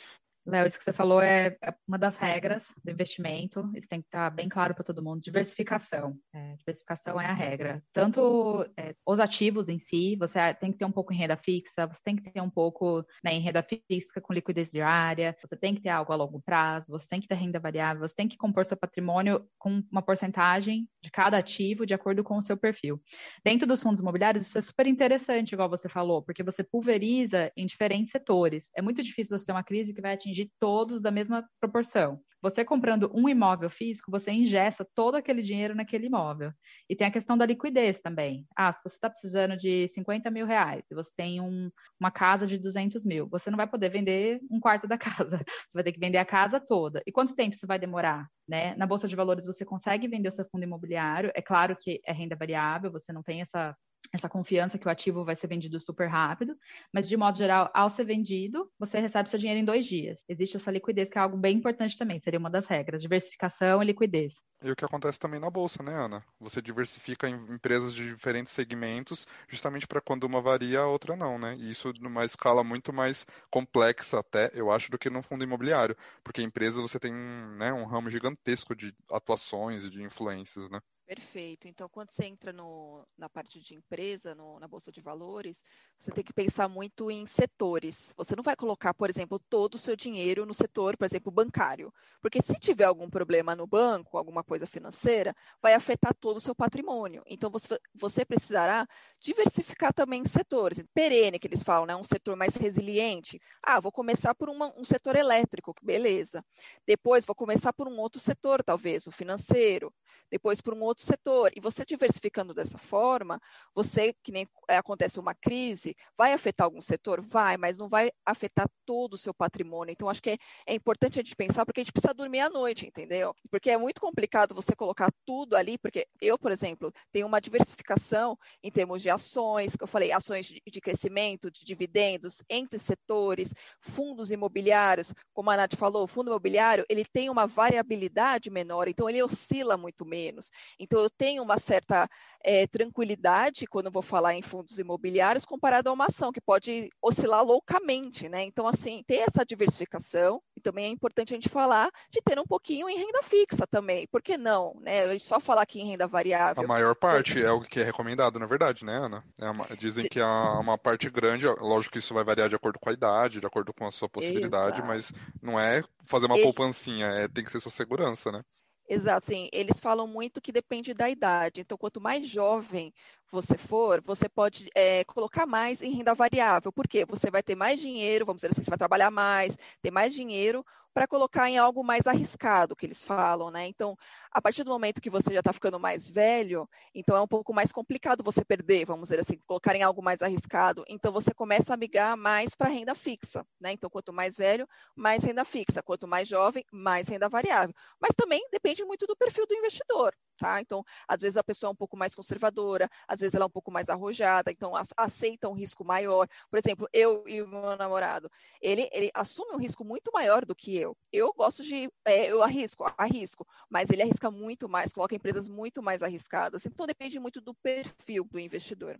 Léo, isso que você falou é, é uma das regras do investimento, isso tem que estar bem claro para todo mundo. Diversificação. É, diversificação é a regra. Tanto é, os ativos em si, você tem que ter um pouco em renda fixa, você tem que ter um pouco né, em renda fixa com liquidez diária, você tem que ter algo a longo prazo, você tem que ter renda variável, você tem que compor seu patrimônio com uma porcentagem de cada ativo de acordo com o seu perfil. Dentro dos fundos imobiliários, isso é super interessante, igual você falou, porque você pulveriza em diferentes setores. É muito difícil você ter uma crise que vai atingir todos da mesma proporção. Você comprando um imóvel físico, você ingessa todo aquele dinheiro naquele imóvel. E tem a questão da liquidez também. Ah, se você está precisando de 50 mil reais e você tem um, uma casa de 200 mil, você não vai poder vender um quarto da casa. Você vai ter que vender a casa toda. E quanto tempo isso vai demorar? Né? Na Bolsa de Valores você consegue vender o seu fundo imobiliário. É claro que é renda variável, você não tem essa essa confiança que o ativo vai ser vendido super rápido, mas de modo geral, ao ser vendido, você recebe seu dinheiro em dois dias. Existe essa liquidez, que é algo bem importante também, seria uma das regras, diversificação e liquidez. E o que acontece também na bolsa, né, Ana? Você diversifica em empresas de diferentes segmentos, justamente para quando uma varia, a outra não, né? E isso numa escala muito mais complexa até, eu acho, do que no fundo imobiliário, porque empresas você tem né, um ramo gigantesco de atuações e de influências, né? Perfeito. Então, quando você entra no, na parte de empresa, no, na Bolsa de Valores, você tem que pensar muito em setores. Você não vai colocar, por exemplo, todo o seu dinheiro no setor, por exemplo, bancário. Porque se tiver algum problema no banco, alguma coisa financeira, vai afetar todo o seu patrimônio. Então, você, você precisará diversificar também setores. Perene, que eles falam, né? um setor mais resiliente. Ah, vou começar por uma, um setor elétrico, beleza. Depois, vou começar por um outro setor, talvez, o financeiro depois para um outro setor. E você diversificando dessa forma, você, que nem é, acontece uma crise, vai afetar algum setor? Vai, mas não vai afetar todo o seu patrimônio. Então, acho que é, é importante a gente pensar, porque a gente precisa dormir à noite, entendeu? Porque é muito complicado você colocar tudo ali, porque eu, por exemplo, tenho uma diversificação em termos de ações, que eu falei, ações de, de crescimento, de dividendos, entre setores, fundos imobiliários, como a Nath falou, o fundo imobiliário, ele tem uma variabilidade menor, então ele oscila muito menos. Então, eu tenho uma certa é, tranquilidade quando vou falar em fundos imobiliários comparado a uma ação que pode oscilar loucamente, né? Então, assim, ter essa diversificação, e também é importante a gente falar de ter um pouquinho em renda fixa também. Por que não? Né? Só falar aqui em renda variável. A maior parte é o que é recomendado, na verdade, né, Ana? É uma, dizem que há uma parte grande, lógico que isso vai variar de acordo com a idade, de acordo com a sua possibilidade, Exato. mas não é fazer uma Esse... poupancinha, é, tem que ser sua segurança, né? Exato, sim. Eles falam muito que depende da idade. Então, quanto mais jovem você for, você pode é, colocar mais em renda variável. Por quê? Você vai ter mais dinheiro, vamos dizer assim, você vai trabalhar mais, ter mais dinheiro para colocar em algo mais arriscado, que eles falam, né? Então, a partir do momento que você já está ficando mais velho, então é um pouco mais complicado você perder, vamos dizer assim, colocar em algo mais arriscado. Então, você começa a migrar mais para renda fixa, né? Então, quanto mais velho, mais renda fixa. Quanto mais jovem, mais renda variável. Mas também depende muito do perfil do investidor. Tá? Então, às vezes a pessoa é um pouco mais conservadora, às vezes ela é um pouco mais arrojada, então aceita um risco maior. Por exemplo, eu e o meu namorado, ele, ele assume um risco muito maior do que eu. Eu gosto de, é, eu arrisco, arrisco, mas ele arrisca muito mais, coloca empresas muito mais arriscadas. Então, depende muito do perfil do investidor.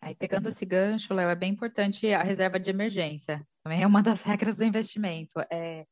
Aí, pegando esse gancho, Léo, é bem importante a reserva de emergência. Também é uma das regras do investimento. É,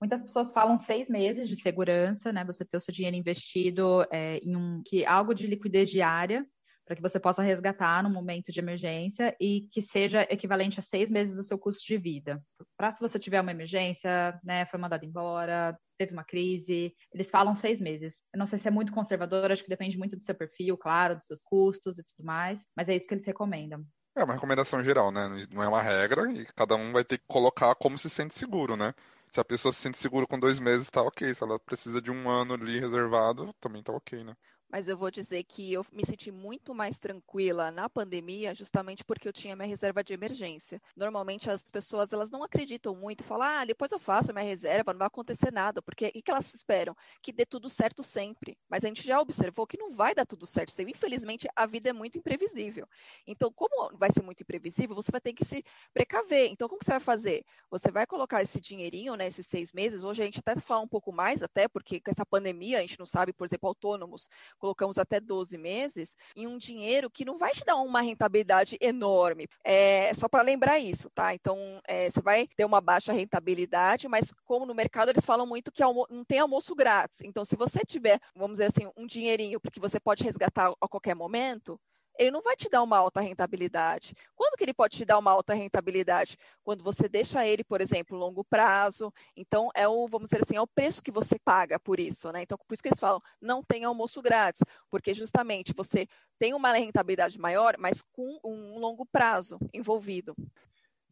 Muitas pessoas falam seis meses de segurança, né? Você ter o seu dinheiro investido é, em um que algo de liquidez diária para que você possa resgatar no momento de emergência e que seja equivalente a seis meses do seu custo de vida. Para se você tiver uma emergência, né, foi mandado embora, teve uma crise, eles falam seis meses. Eu não sei se é muito conservador, acho que depende muito do seu perfil, claro, dos seus custos e tudo mais, mas é isso que eles recomendam. É uma recomendação geral, né? Não é uma regra e cada um vai ter que colocar como se sente seguro, né? Se a pessoa se sente segura com dois meses, tá ok. Se ela precisa de um ano ali reservado, também tá ok, né? Mas eu vou dizer que eu me senti muito mais tranquila na pandemia, justamente porque eu tinha minha reserva de emergência. Normalmente as pessoas elas não acreditam muito, falam, ah, depois eu faço minha reserva, não vai acontecer nada, porque o que elas esperam? Que dê tudo certo sempre. Mas a gente já observou que não vai dar tudo certo sempre. Infelizmente, a vida é muito imprevisível. Então, como vai ser muito imprevisível, você vai ter que se precaver. Então, como que você vai fazer? Você vai colocar esse dinheirinho, né, esses seis meses, hoje a gente até fala um pouco mais, até porque com essa pandemia, a gente não sabe, por exemplo, autônomos, colocamos até 12 meses, em um dinheiro que não vai te dar uma rentabilidade enorme. É só para lembrar isso, tá? Então, é, você vai ter uma baixa rentabilidade, mas como no mercado eles falam muito que não tem almoço grátis. Então, se você tiver, vamos dizer assim, um dinheirinho porque você pode resgatar a qualquer momento, ele não vai te dar uma alta rentabilidade. Quando que ele pode te dar uma alta rentabilidade? Quando você deixa ele, por exemplo, longo prazo. Então, é o, vamos dizer assim, é o preço que você paga por isso, né? Então, por isso que eles falam, não tem almoço grátis, porque justamente você tem uma rentabilidade maior, mas com um longo prazo envolvido.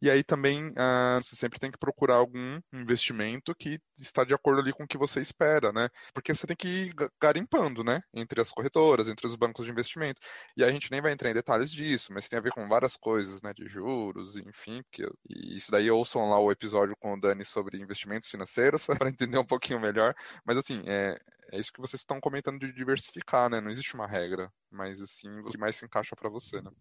E aí também uh, você sempre tem que procurar algum investimento que está de acordo ali com o que você espera, né? Porque você tem que ir garimpando, né? Entre as corretoras, entre os bancos de investimento. E a gente nem vai entrar em detalhes disso, mas tem a ver com várias coisas, né? De juros, enfim. Porque, e isso daí ouçam lá o episódio com o Dani sobre investimentos financeiros para entender um pouquinho melhor. Mas assim, é, é isso que vocês estão comentando de diversificar, né? Não existe uma regra, mas assim, o que mais se encaixa para você, né?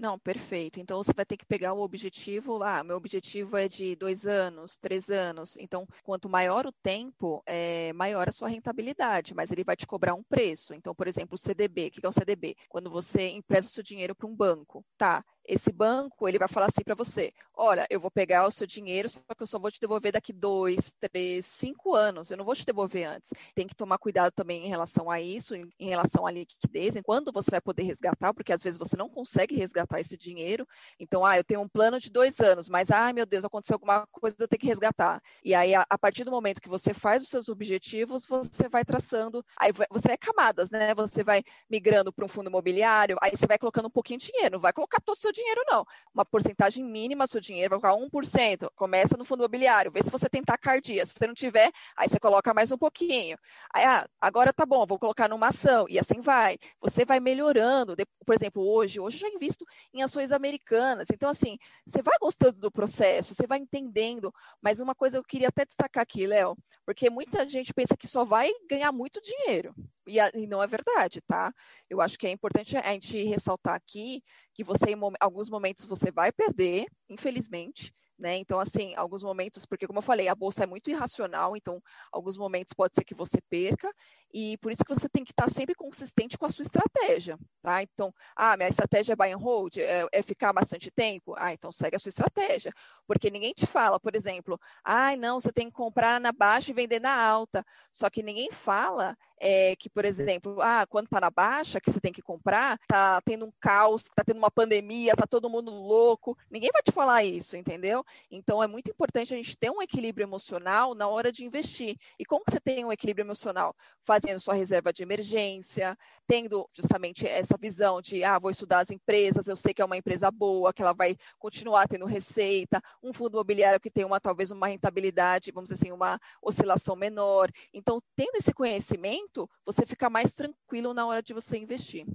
Não, perfeito. Então você vai ter que pegar o objetivo. Ah, meu objetivo é de dois anos, três anos. Então, quanto maior o tempo, é, maior a sua rentabilidade, mas ele vai te cobrar um preço. Então, por exemplo, o CDB. O que é o CDB? Quando você empresta seu dinheiro para um banco, tá? Esse banco ele vai falar assim para você: olha, eu vou pegar o seu dinheiro, só que eu só vou te devolver daqui dois, três, cinco anos. Eu não vou te devolver antes. Tem que tomar cuidado também em relação a isso, em, relação à liquidez, em quando você vai poder resgatar, porque às vezes você não consegue resgatar esse dinheiro. Então, ah, eu tenho um plano de dois anos, mas ai meu Deus, aconteceu alguma coisa, eu tenho que resgatar. E aí, a, a partir do momento que você faz os seus objetivos, você vai traçando. Aí você é camadas, né? Você vai migrando para um fundo imobiliário, aí você vai colocando um pouquinho de dinheiro, não vai colocar todo o seu dinheiro, não. Uma porcentagem mínima do seu dinheiro, vai colocar 1%. Começa no fundo imobiliário, vê se você tem tacardia. Se você não tiver, aí você coloca mais um pouquinho. Aí, ah, agora tá bom, vou colocar numa ação. E assim vai. Você vai melhorando. Por exemplo, hoje, hoje eu já invisto em ações americanas. Então, assim, você vai gostando do processo, você vai entendendo. Mas uma coisa eu queria até destacar aqui, Léo, porque muita gente pensa que só vai ganhar muito dinheiro. E, a, e, não é verdade, tá? Eu acho que é importante a gente ressaltar aqui que você, em alguns momentos, você vai perder, infelizmente, né? Então, assim, alguns momentos, porque como eu falei, a bolsa é muito irracional, então, alguns momentos pode ser que você perca, e por isso que você tem que estar sempre consistente com a sua estratégia, tá? Então, ah, minha estratégia é buy and hold, é, é ficar bastante tempo? Ah, então segue a sua estratégia, porque ninguém te fala, por exemplo, ah, não, você tem que comprar na baixa e vender na alta, só que ninguém fala é, que, por exemplo, ah, quando está na baixa, que você tem que comprar, está tendo um caos, está tendo uma pandemia, está todo mundo louco. Ninguém vai te falar isso, entendeu? Então, é muito importante a gente ter um equilíbrio emocional na hora de investir. E como você tem um equilíbrio emocional? Fazendo sua reserva de emergência, tendo justamente essa visão de, ah, vou estudar as empresas, eu sei que é uma empresa boa, que ela vai continuar tendo receita, um fundo imobiliário que tem uma, talvez, uma rentabilidade, vamos dizer assim, uma oscilação menor. Então, tendo esse conhecimento, você fica mais tranquilo na hora de você investir.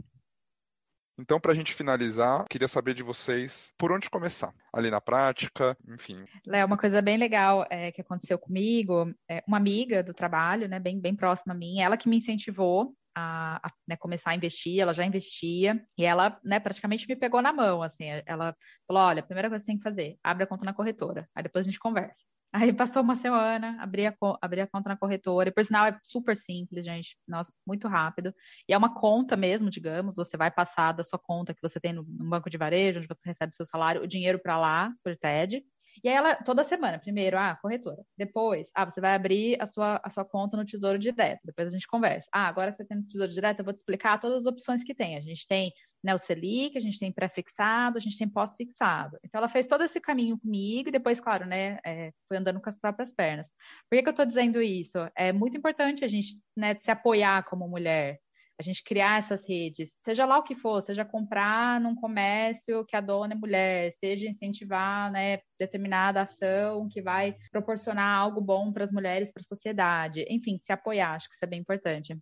Então, para a gente finalizar, queria saber de vocês por onde começar, ali na prática, enfim. Léo, uma coisa bem legal é, que aconteceu comigo, é, uma amiga do trabalho, né, bem, bem próxima a mim, ela que me incentivou a, a né, começar a investir, ela já investia, e ela né, praticamente me pegou na mão, assim, ela falou, olha, a primeira coisa que você tem que fazer, abre a conta na corretora, aí depois a gente conversa. Aí passou uma semana, abri a, abri a conta na corretora. E por sinal é super simples, gente. Nossa, muito rápido. E é uma conta mesmo, digamos. Você vai passar da sua conta que você tem no, no banco de varejo, onde você recebe seu salário, o dinheiro para lá, por TED. E aí ela, toda semana, primeiro, ah, corretora. Depois, ah, você vai abrir a sua, a sua conta no Tesouro Direto. Depois a gente conversa. Ah, agora que você tem no Tesouro Direto, eu vou te explicar todas as opções que tem. A gente tem né, o Selic, a gente tem pré-fixado, a gente tem pós-fixado. Então ela fez todo esse caminho comigo e depois, claro, né, é, foi andando com as próprias pernas. Por que, que eu estou dizendo isso? É muito importante a gente né, se apoiar como mulher, a gente criar essas redes, seja lá o que for, seja comprar num comércio que a dona é mulher, seja incentivar né, determinada ação que vai proporcionar algo bom para as mulheres, para a sociedade, enfim, se apoiar, acho que isso é bem importante.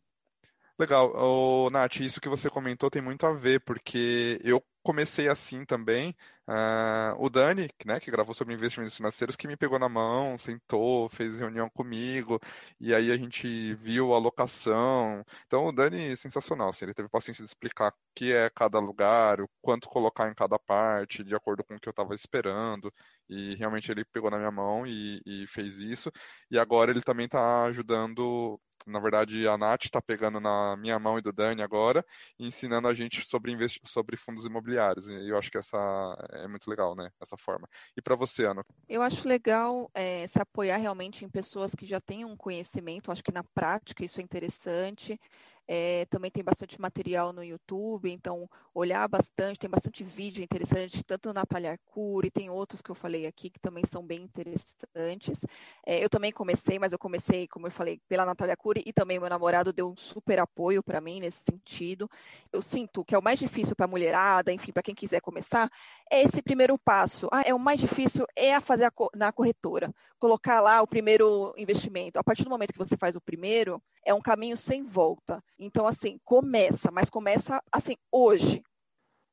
Legal. Ô, Nath, isso que você comentou tem muito a ver, porque eu comecei assim também. Uh, o Dani, né, que gravou sobre investimentos financeiros, que me pegou na mão, sentou, fez reunião comigo, e aí a gente viu a alocação. Então, o Dani é sensacional, assim, ele teve paciência de explicar o que é cada lugar, o quanto colocar em cada parte, de acordo com o que eu estava esperando, e realmente ele pegou na minha mão e, e fez isso. E agora ele também está ajudando na verdade, a Nath está pegando na minha mão e do Dani agora, ensinando a gente sobre, sobre fundos imobiliários. E eu acho que essa é muito legal, né? Essa forma. E para você, Ana? Eu acho legal é, se apoiar realmente em pessoas que já têm um conhecimento. Acho que na prática isso é interessante. É, também tem bastante material no YouTube, então olhar bastante, tem bastante vídeo interessante, tanto Natália Arcuri, tem outros que eu falei aqui que também são bem interessantes. É, eu também comecei, mas eu comecei, como eu falei, pela Natália Arcuri e também meu namorado deu um super apoio para mim nesse sentido. Eu sinto que é o mais difícil para a mulherada, enfim, para quem quiser começar, é esse primeiro passo. Ah, é o mais difícil é a fazer a, na corretora, colocar lá o primeiro investimento. A partir do momento que você faz o primeiro, é um caminho sem volta. Então, assim, começa, mas começa assim hoje.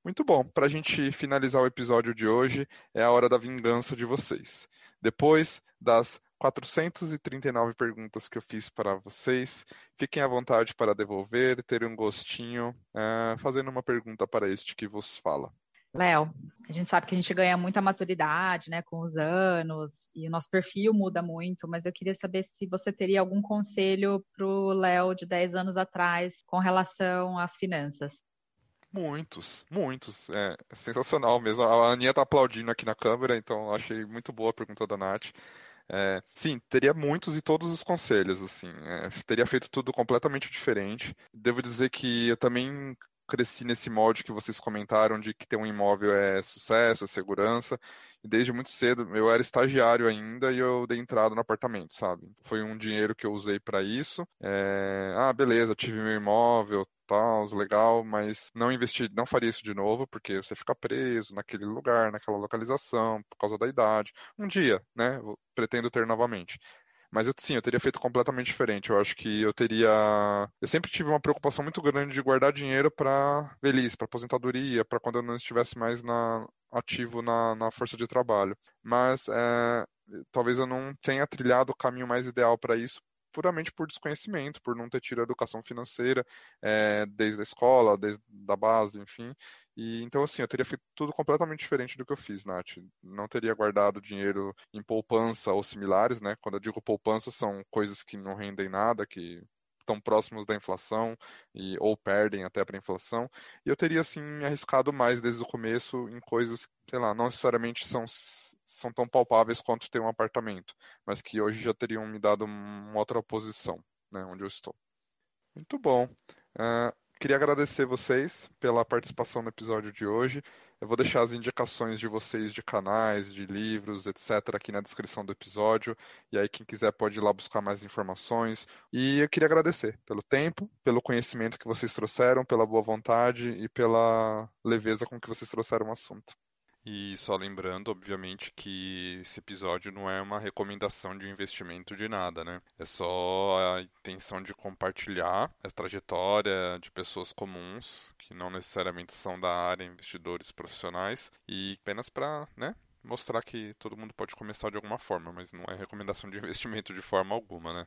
Muito bom. Para a gente finalizar o episódio de hoje, é a hora da vingança de vocês. Depois das 439 perguntas que eu fiz para vocês, fiquem à vontade para devolver, ter um gostinho, é, fazendo uma pergunta para este que vos fala. Léo, a gente sabe que a gente ganha muita maturidade, né, com os anos, e o nosso perfil muda muito, mas eu queria saber se você teria algum conselho para o Léo de 10 anos atrás com relação às finanças. Muitos, muitos. É sensacional mesmo. A Aninha tá aplaudindo aqui na câmera, então achei muito boa a pergunta da Nath. É, sim, teria muitos e todos os conselhos, assim. É, teria feito tudo completamente diferente. Devo dizer que eu também cresci nesse molde que vocês comentaram de que ter um imóvel é sucesso, é segurança. E desde muito cedo, eu era estagiário ainda e eu dei entrada no apartamento, sabe? Foi um dinheiro que eu usei para isso. É... Ah, beleza, tive meu imóvel, tal, legal, mas não investi, não faria isso de novo, porque você fica preso naquele lugar, naquela localização, por causa da idade. Um dia, né? Pretendo ter novamente. Mas eu, sim, eu teria feito completamente diferente. Eu acho que eu teria. Eu sempre tive uma preocupação muito grande de guardar dinheiro para velhice, para aposentadoria, para quando eu não estivesse mais na... ativo na, na força de trabalho. Mas é... talvez eu não tenha trilhado o caminho mais ideal para isso, puramente por desconhecimento, por não ter tido educação financeira é, desde a escola, desde a base, enfim. E então, assim, eu teria feito tudo completamente diferente do que eu fiz, Nath. Não teria guardado dinheiro em poupança ou similares, né? Quando eu digo poupança, são coisas que não rendem nada, que estão próximos da inflação e ou perdem até para a inflação. E eu teria assim arriscado mais desde o começo em coisas, sei lá, não necessariamente são são tão palpáveis quanto ter um apartamento, mas que hoje já teriam me dado uma outra posição, né, onde eu estou. Muito bom. Uh, Queria agradecer vocês pela participação no episódio de hoje. Eu vou deixar as indicações de vocês de canais, de livros, etc., aqui na descrição do episódio. E aí, quem quiser pode ir lá buscar mais informações. E eu queria agradecer pelo tempo, pelo conhecimento que vocês trouxeram, pela boa vontade e pela leveza com que vocês trouxeram o assunto. E só lembrando, obviamente, que esse episódio não é uma recomendação de investimento de nada, né? É só a intenção de compartilhar a trajetória de pessoas comuns, que não necessariamente são da área, investidores profissionais, e apenas para, né, mostrar que todo mundo pode começar de alguma forma, mas não é recomendação de investimento de forma alguma, né?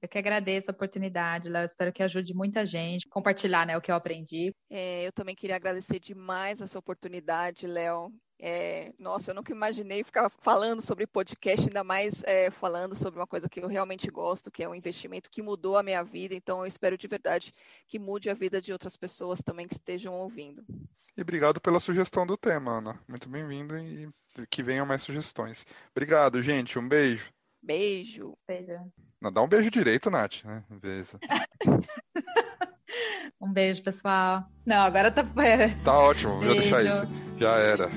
Eu que agradeço a oportunidade, Léo. Espero que ajude muita gente compartilhar né, o que eu aprendi. É, eu também queria agradecer demais essa oportunidade, Léo. É, nossa, eu nunca imaginei ficar falando sobre podcast, ainda mais é, falando sobre uma coisa que eu realmente gosto, que é um investimento que mudou a minha vida. Então, eu espero de verdade que mude a vida de outras pessoas também que estejam ouvindo. E obrigado pela sugestão do tema, Ana. Muito bem-vindo e que venham mais sugestões. Obrigado, gente. Um beijo. Beijo. Beijo. Não, dá um beijo direito, Nath, né? Beleza. um beijo, pessoal. Não, agora tá. Tá ótimo, beijo. vou deixar isso. Já era.